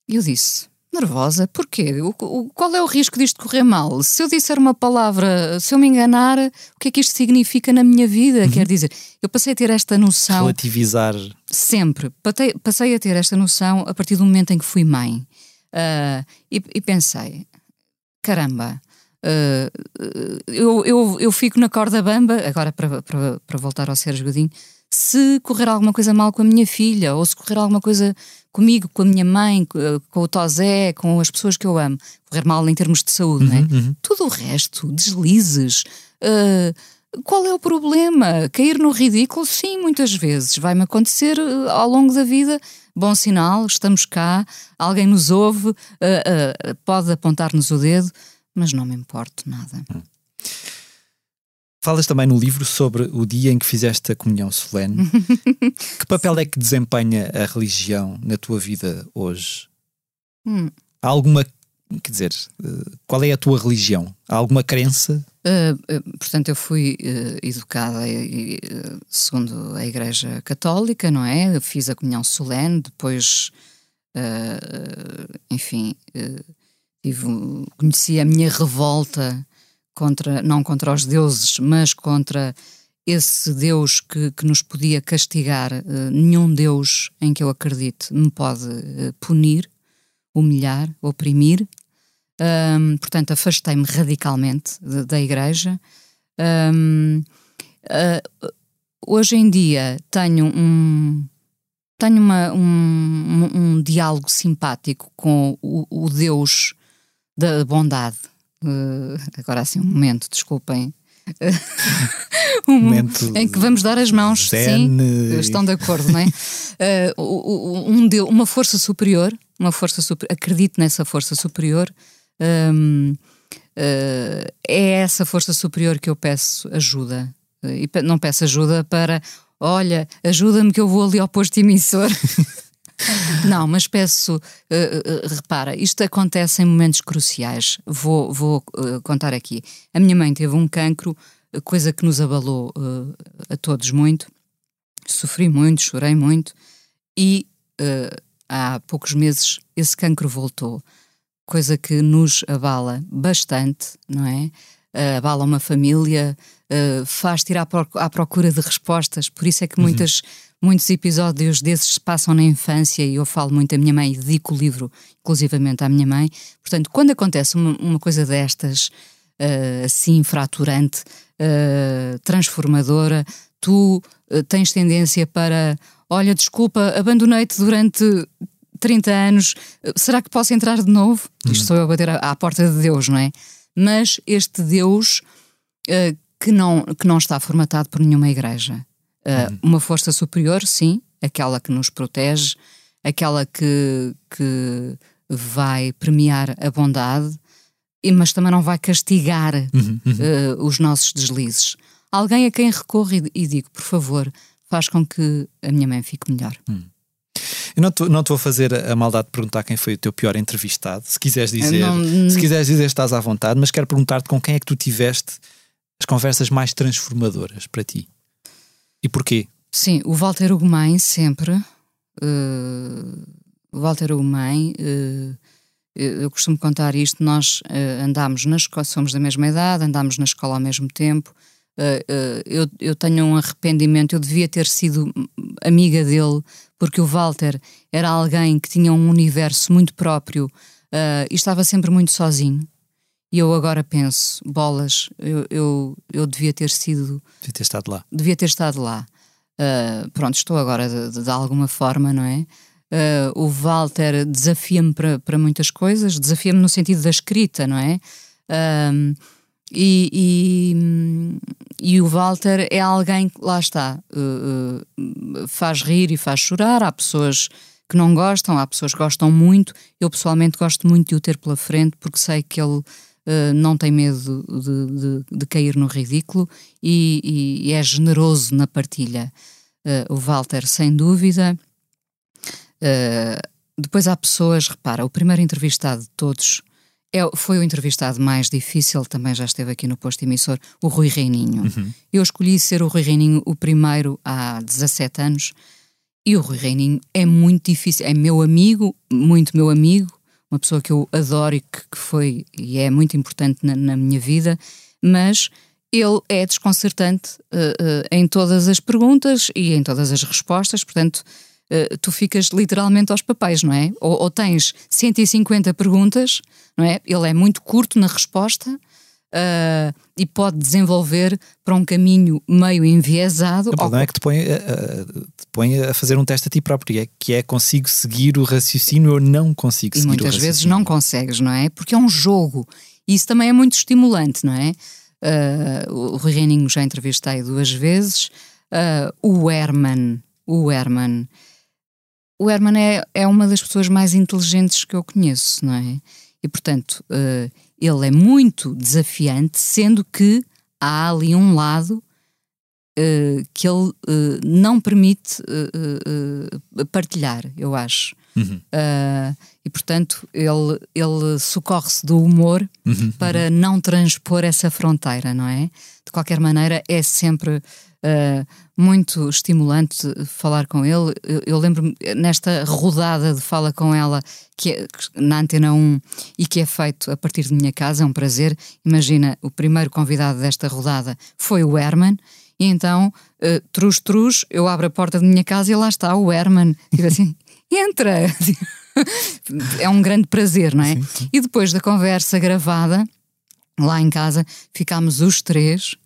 eu disse: Nervosa? Porquê? O, o, qual é o risco disto correr mal? Se eu disser uma palavra, se eu me enganar, o que é que isto significa na minha vida? Uhum. Quer dizer, eu passei a ter esta noção. Relativizar. Sempre. Passei a ter esta noção a partir do momento em que fui mãe. Uh, e, e pensei: caramba, Uh, eu, eu, eu fico na corda bamba, agora para, para, para voltar ao Sérgio Godinho, se correr alguma coisa mal com a minha filha, ou se correr alguma coisa comigo, com a minha mãe, com o Tosé, com as pessoas que eu amo, correr mal em termos de saúde, uhum, né? Uhum. Tudo o resto, deslizes. Uh, qual é o problema? Cair no ridículo? Sim, muitas vezes. Vai-me acontecer ao longo da vida. Bom sinal, estamos cá, alguém nos ouve, uh, uh, pode apontar-nos o dedo mas não me importo nada. Hum. Falas também no livro sobre o dia em que fizeste a comunhão solene. que papel é que desempenha a religião na tua vida hoje? Hum. Há alguma, quer dizer, eh, qual é a tua religião? Há alguma crença? Uh, uh, portanto, eu fui uh, educada segundo a Igreja Católica, não é? Eu fiz a comunhão solene, depois, enfim tive, conheci a minha revolta contra, não contra os deuses, mas contra esse Deus que, que nos podia castigar. Uh, nenhum Deus em que eu acredite me pode uh, punir, humilhar, oprimir. Um, portanto, afastei-me radicalmente de, da Igreja. Um, uh, hoje em dia tenho um, tenho uma, um, um, um, diálogo simpático com o, o Deus da bondade. Uh, agora assim, um momento, desculpem. um momento em que vamos dar as mãos, zen... sim, estão de acordo, não é? Uh, um Deus, uma força superior, uma força super, acredito nessa força superior. Um, uh, é essa força superior que eu peço ajuda. E não peço ajuda para olha, ajuda-me que eu vou ali ao posto emissor. Não, mas peço, uh, uh, repara, isto acontece em momentos cruciais. Vou, vou uh, contar aqui. A minha mãe teve um cancro, coisa que nos abalou a todos muito. Sofri muito, chorei muito e há poucos meses esse cancro voltou, coisa que nos abala bastante, não é? abala uma família, uh, faz tirar à procura de respostas. Por isso é que uhum. muitas, muitos episódios desses se passam na infância e eu falo muito da minha mãe e dedico o livro inclusivamente à minha mãe. Portanto, quando acontece uma, uma coisa destas, uh, assim, fraturante, uh, transformadora, tu tens tendência para, olha, desculpa, abandonei-te durante 30 anos, será que posso entrar de novo? Uhum. Isto sou eu a bater à, à, porta de Deus, não é? Mas este Deus uh, que não, que não está formatado por nenhuma igreja. Uh, uhum. Uma força superior, sim, aquela que nos protege, aquela que, que vai premiar a bondade, mas também não vai castigar uhum, uhum. Uh, os nossos deslizes. Alguém a quem recorro e, e, digo, por favor, faz com que a minha mãe fique melhor. Hum. Eu não te vou fazer a maldade de perguntar quem foi o teu pior entrevistado. Se quiseres dizer, não... se quiseres dizer, estás à vontade, mas quero perguntar-te com quem é que tu tiveste as conversas mais transformadoras para ti? E porquê? Sim, o Walter Ugumem sempre. Uh, o Walter Ugumem, uh, eu costumo contar isto, nós uh, andámos na escola, somos da mesma idade, andámos na escola ao mesmo tempo. eu, eu tenho um arrependimento, eu devia ter sido amiga dele, porque o Walter era alguém que tinha um universo muito próprio e estava sempre muito sozinho. E eu agora penso, bolas, eu, eu, eu devia ter sido. Devia ter estado lá. Devia ter estado lá. Uh, pronto, estou agora de, de, de, alguma forma, não é? Uh, o Walter desafia-me para, para muitas coisas, desafia-me no sentido da escrita, não é? Uh, e, e, e, o Walter é alguém que, lá está, faz rir e faz chorar. Há pessoas que não gostam, há pessoas que gostam muito. Eu pessoalmente gosto muito de o ter pela frente porque sei que ele uh, não tem medo de, de, de, cair no ridículo e, e, é generoso na partilha. Uh, o Walter, sem dúvida. Uh, depois há pessoas, repara, o primeiro entrevistado de todos é, foi o entrevistado mais difícil, também já esteve aqui no posto emissor, o Rui Reininho. Uhum. Eu escolhi ser o Rui Reininho o primeiro há 17 anos e o Rui Reininho é muito difícil, é meu amigo, muito meu amigo, uma pessoa que eu adoro e que, que foi e é muito importante na, na, minha vida, mas ele é desconcertante uh, uh, em todas as perguntas e em todas as respostas, portanto, uh, tu ficas literalmente aos papéis, não é? Ou, ou, tens 150 perguntas, não é? Ele é muito curto na resposta. E pode desenvolver para um caminho meio enviesado. O problema ou... é que te põe, te põe, a fazer um teste a ti próprio, é, que é consigo seguir o raciocínio ou não consigo e seguir o raciocínio. muitas vezes não consegues, não é? Porque é um jogo. E isso também é muito estimulante, não é? Uh, o Rui Reininho já entrevistei duas vezes. Uh, o Herman, o Herman, o Herman é, é uma das pessoas mais inteligentes que eu conheço, não é? E portanto, uh, ele é muito desafiante, sendo que há ali um lado uh, que ele uh, não permite uh, partilhar, eu acho. Uhum. e portanto ele, ele socorre-se do humor uhum. para uhum. não transpor essa fronteira, não é? De qualquer maneira, é sempre Uh, muito estimulante falar com ele. Eu, eu lembro-me nesta rodada de fala com ela que é, na Antena 1 e que é feito a partir de minha casa, é um prazer. Imagina, o primeiro convidado desta rodada foi o Herman. E então, uh, trus, trus, eu abro a porta da minha casa e lá está o Herman. E assim, entra! é um grande prazer, não é? Sim, sim. E depois da conversa gravada, lá em casa, ficámos os três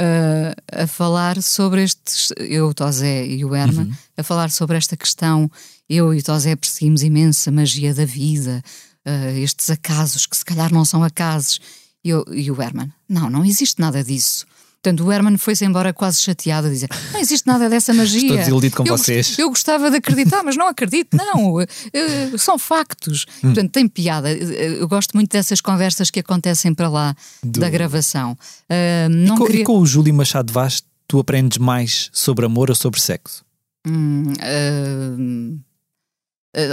uh, a falar sobre estes, eu, o Tosé e o Herman, uhum. a falar sobre esta questão. Eu e o Tosé perseguimos imensa magia da vida, uh, estes acasos que se calhar não são acasos. Eu, e o Herman, não, não existe nada disso. Portanto, o Herman foi-se embora quase chateado a dizer: Não existe nada dessa magia. Estou desiludido com eu, vocês. Eu gostava de acreditar, mas não acredito, não. Uh, são factos. Hum. Portanto, tem piada. Eu gosto muito dessas conversas que acontecem para lá Do... da gravação. Uh, não e, com, queria... e com o Júlio Machado Vaz, tu aprendes mais sobre amor ou sobre sexo? Hum, uh...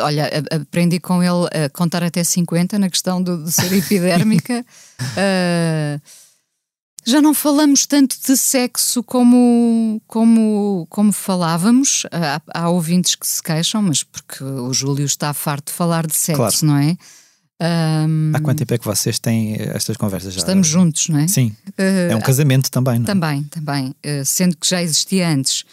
Olha, aprendi com ele a contar até 50 na questão do, de ser epidérmica. uh, já não falamos tanto de sexo como, como, como falávamos. Há, há, ouvintes que se queixam, mas porque o Júlio está farto de falar de sexo, claro. não é? Um, Há quanto tempo é que vocês têm estas conversas já? Estamos juntos, não é? Sim. Uh, é um casamento também, não é? Também, também. Uh, sendo que já existia antes.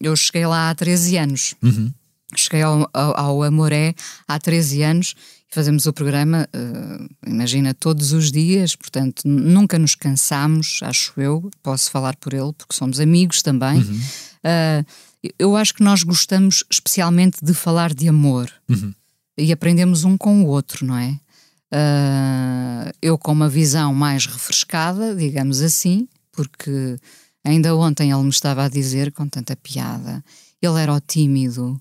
Eu cheguei lá há 13 anos. Uhum. Cheguei ao, ao, ao Amoré há 13 anos fazemos o programa, uh, imagina, todos os dias, portanto, nunca nos cansamos, acho eu, posso falar por ele, porque somos amigos também. Uhum. Uh, eu acho que nós gostamos especialmente de falar de amor uhum. e aprendemos um com o outro, não é? Uh, eu com uma visão mais refrescada, digamos assim, porque ainda ontem ele me estava a dizer com tanta piada, ele era o tímido,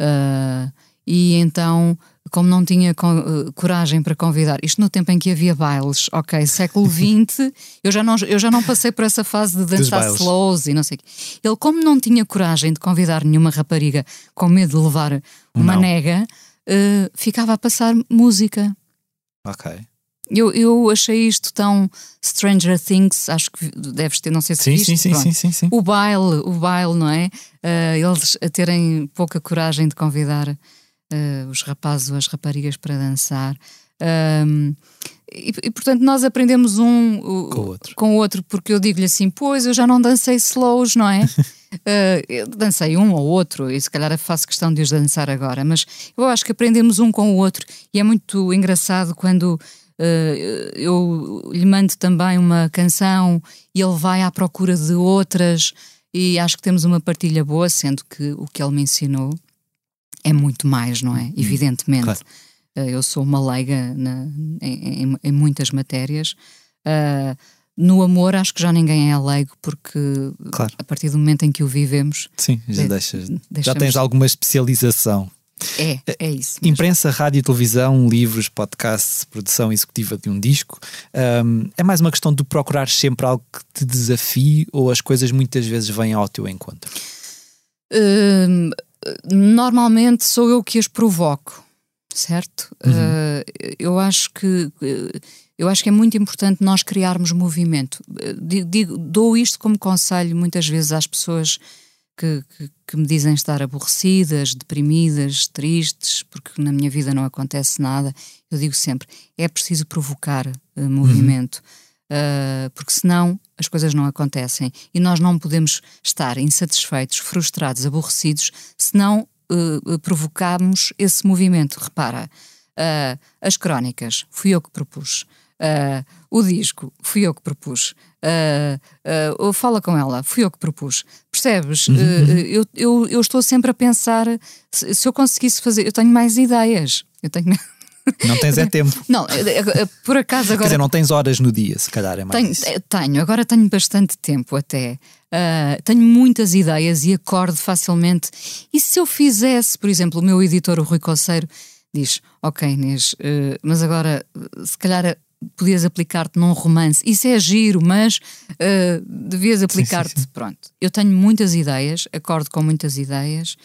uh, e então como não tinha uh, coragem para convidar, isto no tempo em que havia bailes, ok, século XX, eu, já não, eu já não passei por essa fase de dançar slows e não sei o quê. Ele, como não tinha coragem de convidar nenhuma rapariga com medo de levar uma não. nega, uh, ficava a passar música. Ok. Eu, eu achei isto tão Stranger Things, acho que deves ter, não sei se sim, viste, sim, sim, sim, sim, O baile, o baile, não é? Uh, eles a terem pouca coragem de convidar uh, os rapazes ou as raparigas para dançar. Um, e, e, portanto nós aprendemos um o, com, o outro. com o outro, porque eu digo-lhe assim: Pois eu já não dancei slows, não é? uh, dancei um ou outro, e se calhar faço questão de os dançar agora, mas eu acho que aprendemos um com o outro, e é muito engraçado quando uh, eu lhe mando também uma canção e ele vai à procura de outras, e acho que temos uma partilha boa, sendo que o que ele me ensinou é muito mais, não é? Hum, Evidentemente. Claro. Uh, eu sou uma leiga na, em, em, em, muitas matérias. Uh, no amor, acho que já ninguém é leigo, porque claro. a partir do momento em que o vivemos. Sim, já, de, deixas, já tens alguma especialização. É, é isso. Mesmo. Imprensa, rádio, televisão, livros, podcasts, produção executiva de um disco. Um, é mais uma questão de procurar sempre algo que te desafie ou as coisas muitas vezes vêm ao teu encontro? Um, normalmente sou eu que as provoco, certo? Uhum. Uh, eu acho que eu acho que é muito importante nós criarmos movimento. Digo, dou isto como conselho muitas vezes às pessoas que, que, que, me dizem estar aborrecidas, deprimidas, tristes, porque na minha vida não acontece nada. Eu digo sempre: é preciso provocar uh, movimento. Uhum uh, porque senão as coisas não acontecem e nós não podemos estar insatisfeitos, frustrados, aborrecidos, se não uh, provocamos esse movimento. Repara, uh, as crónicas, fui eu que propus. Uh, o disco, fui eu que propus. Uh, uh, fala com ela, fui eu que propus. Percebes? Uhum. eu, eu, eu estou sempre a pensar se, se, eu conseguisse fazer. Eu tenho mais ideias. Eu tenho. Não tens é tempo. não, por acaso agora. Quer dizer, não tens horas no dia, se calhar é mais. Tenho, isso. tenho agora tenho bastante tempo até. Uh, tenho muitas ideias e acordo facilmente. E se eu fizesse, por exemplo, o meu editor, o Rui Coceiro, diz: Ok, Inês, uh, mas agora se calhar podias aplicar-te num romance. Isso é giro, mas uh, devias aplicar-te. Pronto. Eu tenho muitas ideias, acordo com muitas ideias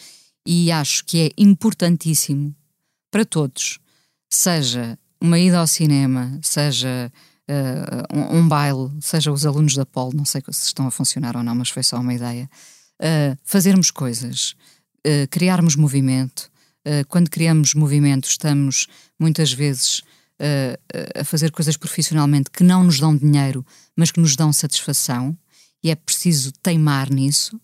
e acho que é importantíssimo para todos seja uma ida ao cinema, seja uh, um, um, baile, seja os alunos da Polo, não sei se estão a funcionar ou não, mas foi só uma ideia, uh, fazermos coisas, uh, criarmos movimento. quando criamos movimento, estamos muitas vezes a fazer coisas profissionalmente que não nos dão dinheiro, mas que nos dão satisfação, e é preciso teimar nisso.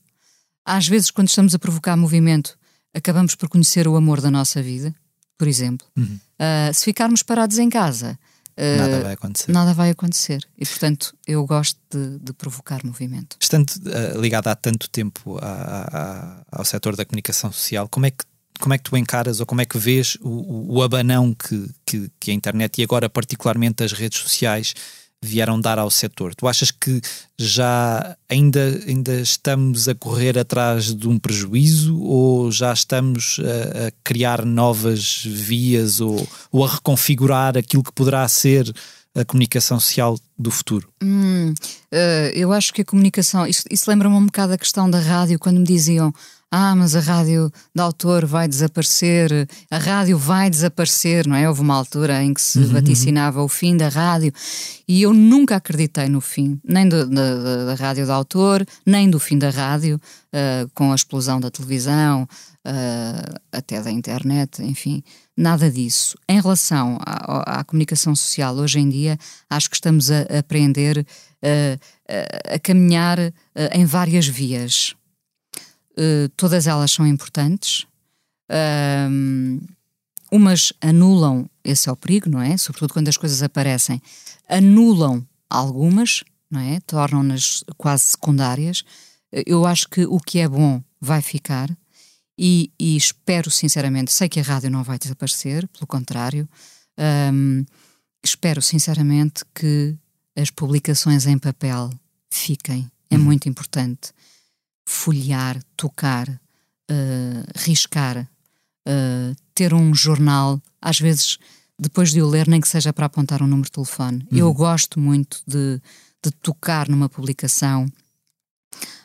Às vezes, quando estamos a provocar movimento, acabamos por conhecer o amor da nossa vida, por exemplo. Uhum. Uh, se ficarmos parados em casa, nada vai acontecer. Nada vai acontecer. E, portanto, eu gosto de, de provocar movimento. Estando uh, ligada há tanto tempo a, a, ao setor da comunicação social, como é que como é que tu encaras ou como é que vês o, o abanão que, que, que, a internet e agora particularmente as redes sociais vieram dar ao setor? Tu achas que já ainda, ainda estamos a correr atrás de um prejuízo ou já estamos a, a criar novas vias ou, ou, a reconfigurar aquilo que poderá ser a comunicação social do futuro? Hum, uh, eu acho que a comunicação, isso, isso lembra-me um bocado a questão da rádio, quando me diziam ah, mas a rádio de autor vai desaparecer, a rádio vai desaparecer, não é? Houve uma altura em que se uhum. vaticinava o fim da rádio e eu nunca acreditei no fim, nem do, da, da, rádio de autor, nem do fim da rádio, uh, com a explosão da televisão, uh, até da internet, enfim, nada disso. Em relação à, à, comunicação social, hoje em dia, acho que estamos a, aprender uh, a caminhar em várias vias Uh, todas elas são importantes. Uh, umas anulam, esse é o perigo, não é? Sobretudo quando as coisas aparecem, anulam algumas, não é? Tornam-nas quase secundárias. Uh, eu acho que o que é bom vai ficar e, e, espero sinceramente, sei que a rádio não vai desaparecer, pelo contrário, um, espero sinceramente que as publicações em papel fiquem. É uhum. muito importante folhear, tocar, uh, riscar, uh, ter um jornal, às vezes, depois de o ler, nem que seja para apontar um número de telefone. Uhum. Eu gosto muito de, de tocar numa publicação.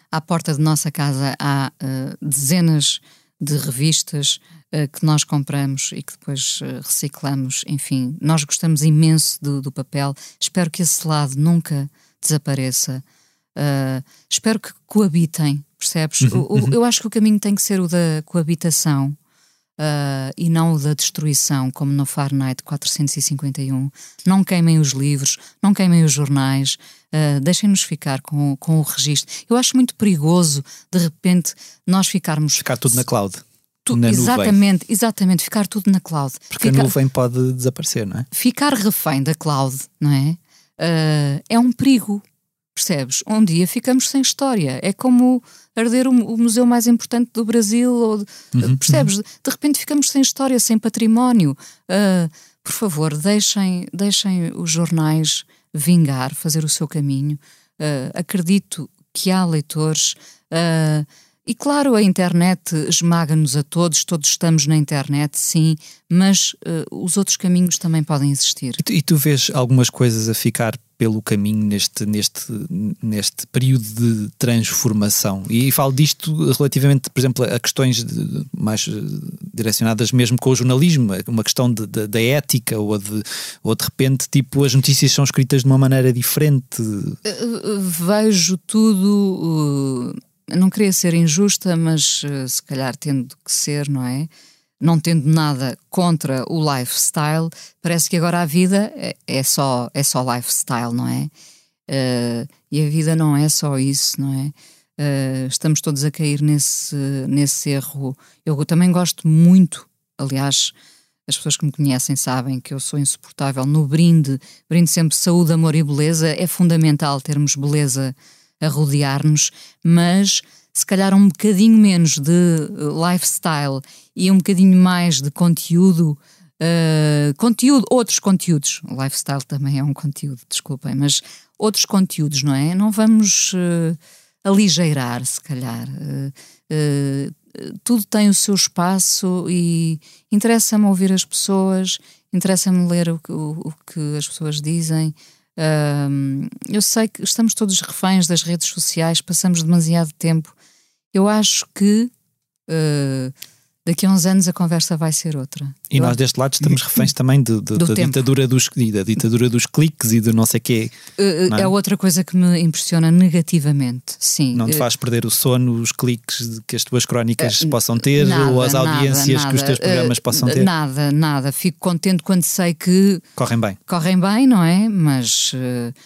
À porta de nossa casa há uh, dezenas de revistas uh, que nós compramos e que depois uh, reciclamos. Enfim, nós gostamos imenso do, do, papel. Espero que esse lado nunca desapareça. Uh, espero que coabitem percebes? Uhum, o, uhum. eu acho que o caminho tem que ser o da coabitação uh, e não o da destruição, como no Fahrenheit 451. Não queimem os livros, não queimem os jornais, uh, deixem-nos ficar com, com o registro. Eu acho muito perigoso, de repente, nós ficarmos. Ficar tudo na cloud. Tu, na exatamente, nuvem. exatamente, ficar tudo na cloud. Porque ficar, a nuvem pode desaparecer, não é? Ficar refém da cloud, não é? É um perigo, percebes? Um dia ficamos sem história. É como arder o, o, museu mais importante do Brasil, ou, uhum, percebes? Uhum. De repente ficamos sem história, sem património. Uh, por favor, deixem, deixem os jornais vingar, fazer o seu caminho. Uh, acredito que há leitores. Uh, e claro, a internet esmaga-nos a todos, todos estamos na internet, sim, mas uh, os outros caminhos também podem existir. E tu, e tu vês algumas coisas a ficar pelo caminho neste, neste, neste período de transformação. E falo disto relativamente, por exemplo, a questões de, mais eh, direcionadas mesmo com o jornalismo, uma questão da ética, ou de, ou de repente, tipo, as notícias são escritas de uma maneira diferente. Eh, vejo tudo. Uh não queria ser injusta, mas se calhar tendo que ser, não é? Não tendo nada contra o lifestyle, parece que agora a vida é, é só, é só lifestyle, não é? Uh, e a vida não é só isso, não é? Uh, estamos todos a cair nesse, nesse erro. Eu também gosto muito, aliás, as pessoas que me conhecem sabem que eu sou insuportável no brinde, brinde sempre saúde, amor e beleza. É fundamental termos beleza a rodear-nos, mas se calhar um bocadinho menos de eh, lifestyle e um bocadinho mais de conteúdo, uh, conteúdo, outros conteúdos. Lifestyle também é um conteúdo, desculpem, mas outros conteúdos, não é? Não vamos uh, aligeirar, se calhar. Uh, tudo tem o seu espaço e interessa-me ouvir as pessoas, interessa-me ler o, o, o que as pessoas dizem. Eu sei que estamos todos reféns das redes sociais, passamos demasiado tempo. Eu acho que uh, daqui a uns anos a conversa vai ser outra. E nós deste lado estamos reféns também de, de, da, ditadura dos, da ditadura dos cliques e do não sei quê. Uh, é? é? outra coisa que me impressiona negativamente, sim. Não te faz perder o sono, os cliques que as tuas crónicas uh, possam ter nada, ou as audiências nada, que os teus programas uh, possam ter? Nada, nada. Fico contente quando sei que... Correm bem. Correm bem, não é? Mas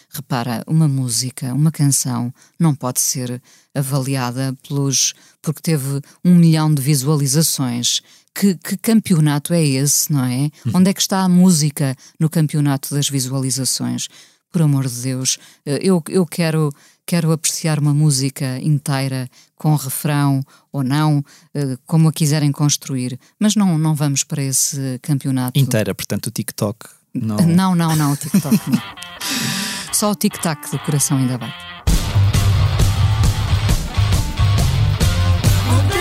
repara, uma música, uma canção não pode ser avaliada pelos porque teve um milhão de visualizações que, que campeonato é esse, não é? Hum. Onde é que está a música no campeonato das visualizações? Por amor de Deus, eh, eu, eu quero, quero apreciar uma música inteira, com refrão ou não, eh, como a quiserem construir, mas não, não vamos para esse campeonato. Inteira, portanto, o TikTok não. Não, não, não, o TikTok não. Só o tic-tac do coração ainda bate.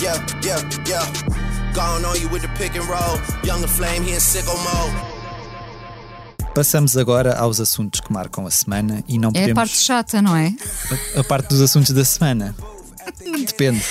Yeah. Yeah. Yeah. Gone on you with the pick and roll. Younger flame, he in sicko mode. Passamos agora aos assuntos que marcam a semana e não podemos. É a parte chata, não é? A, a parte dos assuntos da semana. Depende.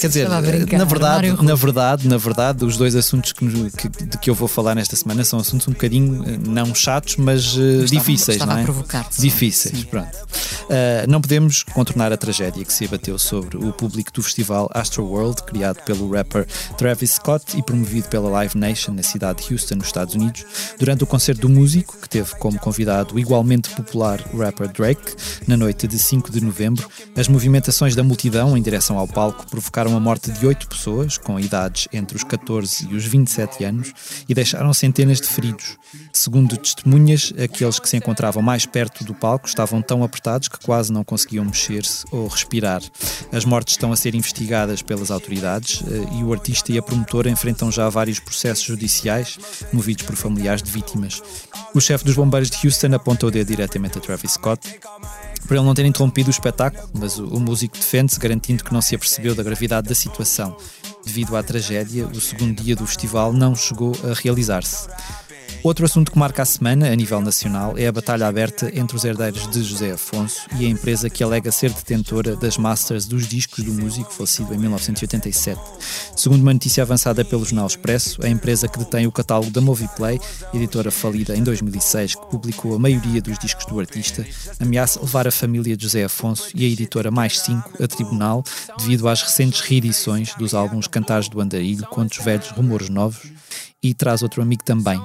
Quer dizer, brincar, na verdade, na verdade, na verdade, os dois assuntos que, que, de que eu vou falar nesta semana são assuntos um bocadinho eh, não chatos, mas uh, difíceis, estava não é? Difíceis, sim. pronto. Uh, não podemos contornar a tragédia que se abateu sobre o público do festival Astroworld, criado pelo rapper Travis Scott e promovido pela Live Nation na cidade de Houston, nos Estados Unidos, durante o concerto do músico, que teve como convidado o igualmente popular rapper Drake, na noite de 5 de novembro, as movimentações da multidão em direção ao palco provocaram a morte de oito pessoas, com idades entre os 14 e os 27 anos, e deixaram centenas de feridos. Segundo testemunhas, aqueles que se encontravam mais perto do palco estavam tão apertados que quase não conseguiam mexer-se ou respirar. As mortes estão a ser investigadas pelas autoridades eh, e o artista e a promotora enfrentam já vários processos judiciais movidos por familiares de vítimas. O chefe dos bombeiros de Houston apontou o dedo diretamente a Travis Scott por ele não ter interrompido o espetáculo, mas o, o músico defende-se, garantindo que não se apercebeu da gravidade da situação. Devido à tragédia, o segundo dia do festival não chegou a realizar-se. Outro assunto que marca a semana, a nível nacional, é a batalha aberta entre os herdeiros de José Afonso e a empresa que alega ser detentora das masters dos discos do músico falecido em 1987. Segundo uma notícia avançada pelo Jornal Expresso, a empresa que detém o catálogo da Moviplay, editora falida em 2006, que publicou a maioria dos discos do artista, ameaça levar a família de José Afonso e a editora Mais 5 a tribunal devido às recentes reedições dos álbuns Cantares do Andarilho, Contos Velhos, Rumores Novos e traz outro amigo também.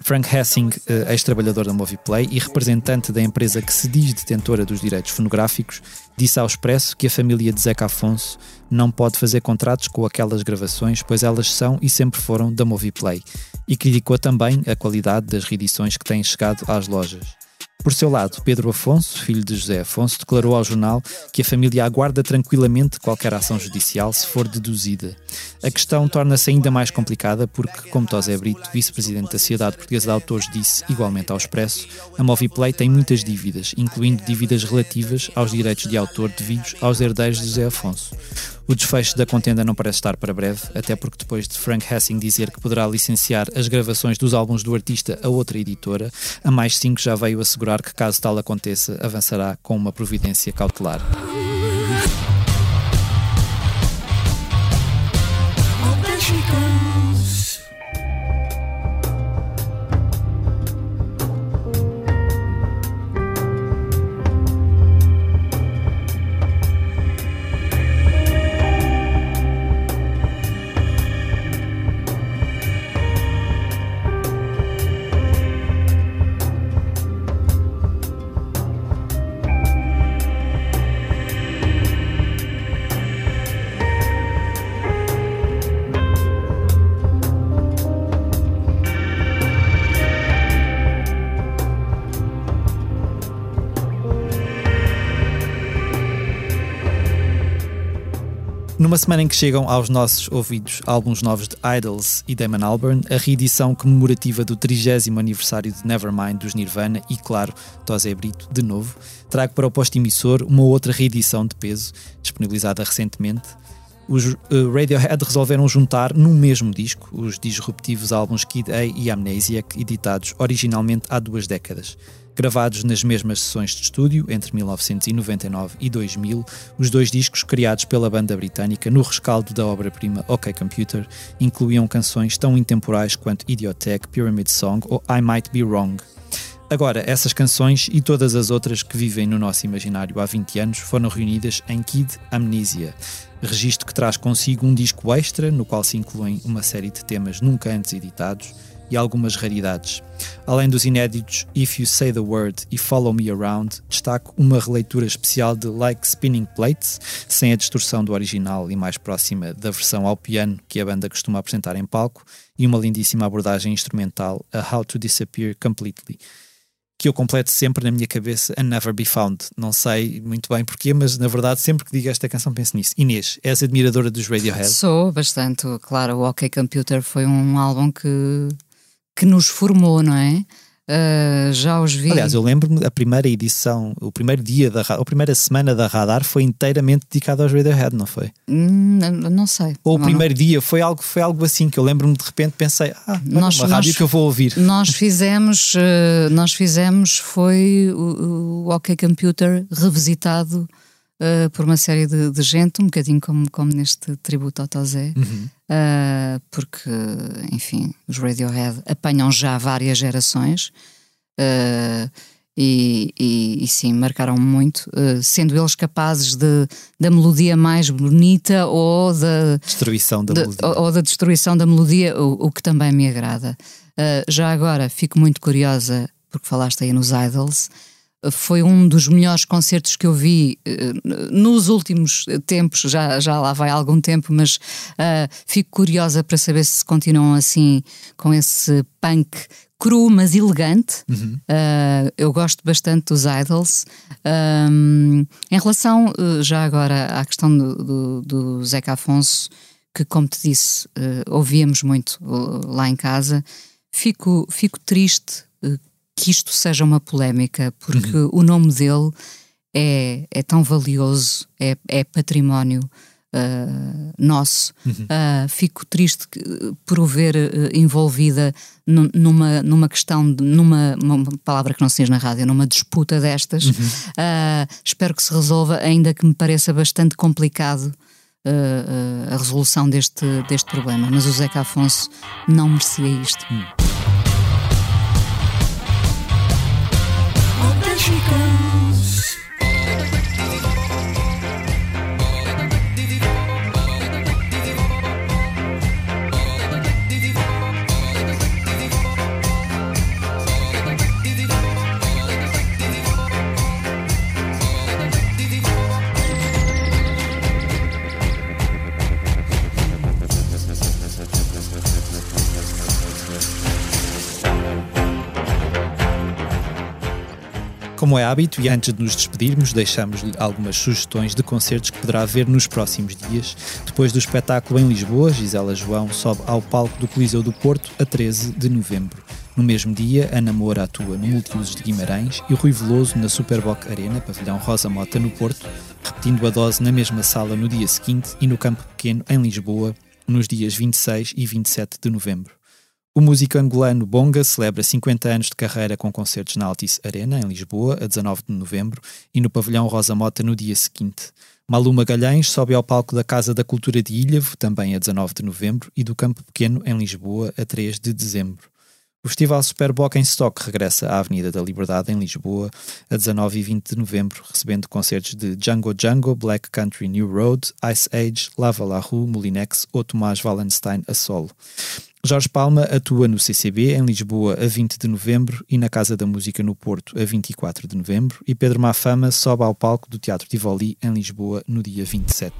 Frank Hessing, eh, ex-trabalhador da Moviplay e representante da empresa que se diz detentora dos direitos fonográficos, disse ao Expresso que a família de Zeca Afonso não pode fazer contratos com aquelas gravações, pois elas são e sempre foram da Moviplay, e criticou também a qualidade das reedições que têm chegado às lojas. Por seu lado, Pedro Afonso, filho de José Afonso, declarou ao jornal que a família aguarda tranquilamente qualquer ação judicial se for deduzida. A questão torna-se ainda mais complicada porque, como Tosé Brito, vice-presidente da Sociedade Portuguesa de Autores, disse igualmente ao Expresso, a Moviplay tem muitas dívidas, incluindo dívidas relativas aos direitos de autor devidos aos herdeiros de José Afonso. O desfecho da contenda não parece estar para breve, até porque depois de Frank Hessing dizer que poderá licenciar as gravações dos álbuns do artista a outra editora, a Mais 5 já veio assegurar que, caso tal aconteça, avançará com uma providência cautelar. Semana em que chegam aos nossos ouvidos álbuns novos de Idols e Damon Albarn, a reedição comemorativa do 30 aniversário de Nevermind dos Nirvana e, claro, Tosé Brito, de novo, trago para o posto emissor uma outra reedição de peso, disponibilizada recentemente. Os uh, Radiohead resolveram juntar num mesmo disco os disruptivos álbuns Kid A e Amnesiac, editados originalmente há duas décadas. Gravados nas mesmas sessões de estúdio, entre 1999 e 2000, os dois discos criados pela banda britânica no rescaldo da obra-prima OK Computer incluíam canções tão intemporais quanto Idiotech, Pyramid Song ou I Might Be Wrong. Agora, essas canções e todas as outras que vivem no nosso imaginário há 20 anos foram reunidas em Kid Amnesia, registro que traz consigo um disco extra no qual se incluem uma série de temas nunca antes editados e algumas raridades. Além dos inéditos If You Say the Word e Follow Me Around, destaco uma releitura especial de Like Spinning Plates, sem a distorção do original e mais próxima da versão ao piano que a banda costuma apresentar em palco, e uma lindíssima abordagem instrumental a How to Disappear Completely que eu completo sempre na minha cabeça a Never Be Found. Não sei muito bem porquê, mas na verdade sempre que digo esta canção penso nisso. Inês, és admiradora dos Radiohead? Sou bastante, claro. O OK Computer foi um álbum que, que nos formou, não é? Uh, já os vi. Aliás, eu lembro-me a primeira edição, o primeiro dia da a primeira semana da Radar foi inteiramente dedicada aos Radiohead, não foi? Hum, não sei. Ou o primeiro não. dia foi algo, foi algo assim que eu lembro-me de repente pensei, ah, nós, uma nós, rádio que eu vou ouvir. Nós fizemos, uh, nós fizemos foi o, o OK Computer revisitado uh, por uma série de, de, gente, um bocadinho como, como neste tributo ao Tozé, uhum. Uh, porque, enfim, os Radiohead apanham já várias gerações. Uh, e, e, e, sim, marcaram muito, uh, sendo eles capazes de, da melodia mais bonita ou da destruição da de, melodia, ou, ou, da destruição da melodia, o, o que também me agrada. Já agora fico muito curiosa, porque falaste aí nos Idols, foi um dos melhores concertos que eu vi uh, nos últimos tempos, já, já lá vai algum tempo, mas uh, fico curiosa para saber se continuam assim com esse punk cru, mas elegante. Uhum. Uh, eu gosto bastante dos Idols. Um, em relação, já agora, à questão do, do, do Zeca Afonso, que, como te disse, ouvíamos muito lá em casa, fico, fico triste que isto seja uma polémica, porque uhum. o nome dele é, é tão valioso, é, é património uh, nosso. Uhum. Uh, fico triste por o ver uh, envolvida numa, numa questão, de, numa uma palavra que não se diz na rádio, numa disputa destas. Uhum. espero que se resolva, ainda que me pareça bastante complicado. a resolução deste, deste problema, mas o Zeca Afonso não merecia isto. Uhum. she goes. Como é hábito, e antes de nos despedirmos, deixamos-lhe algumas sugestões de concertos que poderá ver nos próximos dias. Depois do espetáculo em Lisboa, Gisela João sobe ao palco do Coliseu do Porto a 13 de novembro. No mesmo dia, Ana Moura atua no Multiusos de Guimarães e Rui Veloso na Superboc Arena, pavilhão Rosa Mota, no Porto, repetindo a dose na mesma sala no dia seguinte e no Campo Pequeno, em Lisboa, nos dias 26 e 27 de novembro. O músico angolano Bonga celebra 50 anos de carreira com concertos na Altice Arena, em Lisboa, a 19 de novembro, e no pavilhão Rosa Mota no dia seguinte. Malu Magalhães sobe ao palco da Casa da Cultura de Ilhavo, também a 19 de novembro, e do Campo Pequeno, em Lisboa, a 3 de dezembro. O Festival Superboc em Stock regressa à Avenida da Liberdade, em Lisboa, a 19 e 20 de novembro, recebendo concertos de Django Django, Black Country New Road, Ice Age, Lava La Rue, Molinex ou Tomás Wallenstein a solo. Jorge Palma atua no CCB em Lisboa a 20 de novembro e na Casa da Música no Porto a 24 de novembro e Pedro Mafama sobe ao palco do Teatro Tivoli em Lisboa no dia 27.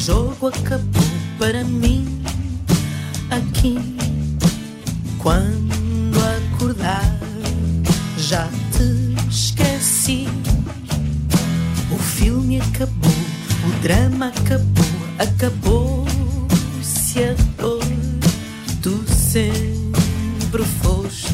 Jogo acabou para mim aqui. Quando acordar, já esqueci. O filme acabou, o drama acabou, acabou-se a dor. Tu sempre foste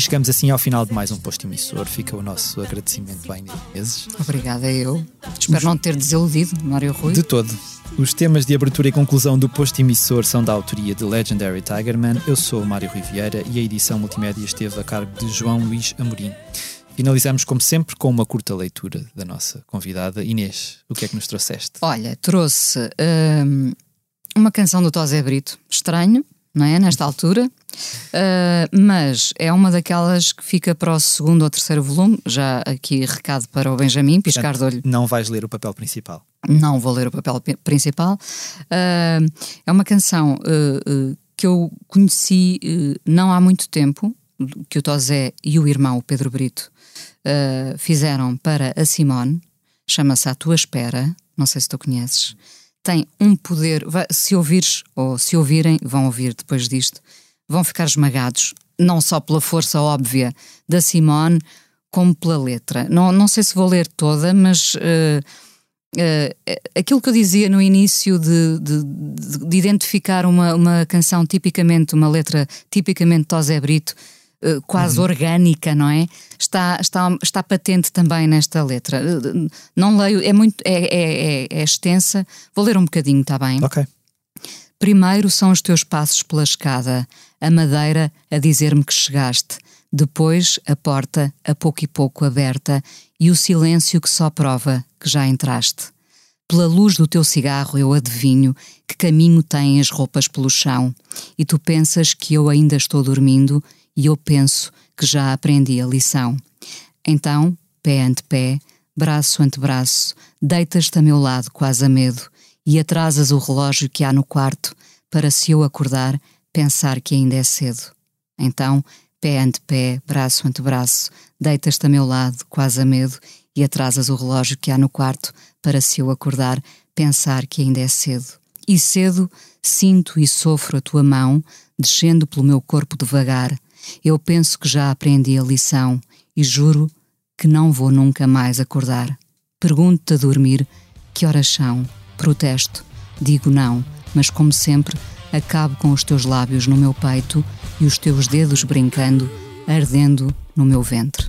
chegamos assim ao final de mais um posto emissor. Fica o nosso agradecimento Inês Menezes. Obrigada, eu. Espero não ter desiludido, Mário Rui. De todo. Os temas de abertura e conclusão do posto emissor são da autoria de Legendary Tigerman. Eu sou o Mário Riviera e a edição multimédia esteve a cargo de João Luís Amorim. Finalizamos, como sempre, com uma curta leitura da nossa convidada. Inês, o que é que nos trouxeste? Olha, trouxe hum, uma canção do Tosé Brito, estranho, não é? Nesta altura, uh, mas é uma daquelas que fica para o segundo ou terceiro volume. Já aqui recado para o Benjamin, piscar de olho. Não vais ler o papel principal. Não vou ler o papel principal. Uh, é uma canção uh, que eu conheci não há muito tempo, que o Tosé e o irmão, o Pedro Brito, fizeram para a Simone. Chama-se A Tua Espera. Não sei se tu conheces tem um poder. Se ouvires, ou se ouvirem, vão ouvir depois disto, vão ficar esmagados, não só pela força óbvia da Simone, como pela letra. Não, não sei se vou ler toda, mas. Uh, uh, aquilo que eu dizia no início de, de, de identificar uma, uma canção tipicamente, uma letra tipicamente Tosé Brito, quase uhum. orgânica, não é? Está, está, está patente também nesta letra. Eh, não leio, é muito é, é, é, é extensa. Vou ler um bocadinho, está bem? Ok. Primeiro são os teus passos pela escada, a madeira a dizer-me que chegaste. Depois a porta, a pouco e pouco aberta, e o silêncio que só prova que já entraste. Pela luz do teu cigarro eu adivinho que caminho têm as roupas pelo chão, e tu pensas que eu ainda estou dormindo e eu penso que já aprendi a lição. Então, pé ante pé, braço ante braço, deitas-te a meu lado quase a medo e atrasas o relógio que há no quarto para se eu acordar pensar que ainda é cedo. Então, pé ante pé, braço ante braço, deitas-te a meu lado quase a medo e atrasas o relógio que há no quarto para se eu acordar pensar que ainda é cedo. E cedo sinto e sofro a tua mão descendo pelo meu corpo devagar, eu penso que já aprendi a lição e juro que não vou nunca mais acordar. Pergunto-te a dormir que horas são. Protesto, digo não, mas como sempre, acabo com os teus lábios no meu peito e os teus dedos brincando, ardendo no meu ventre.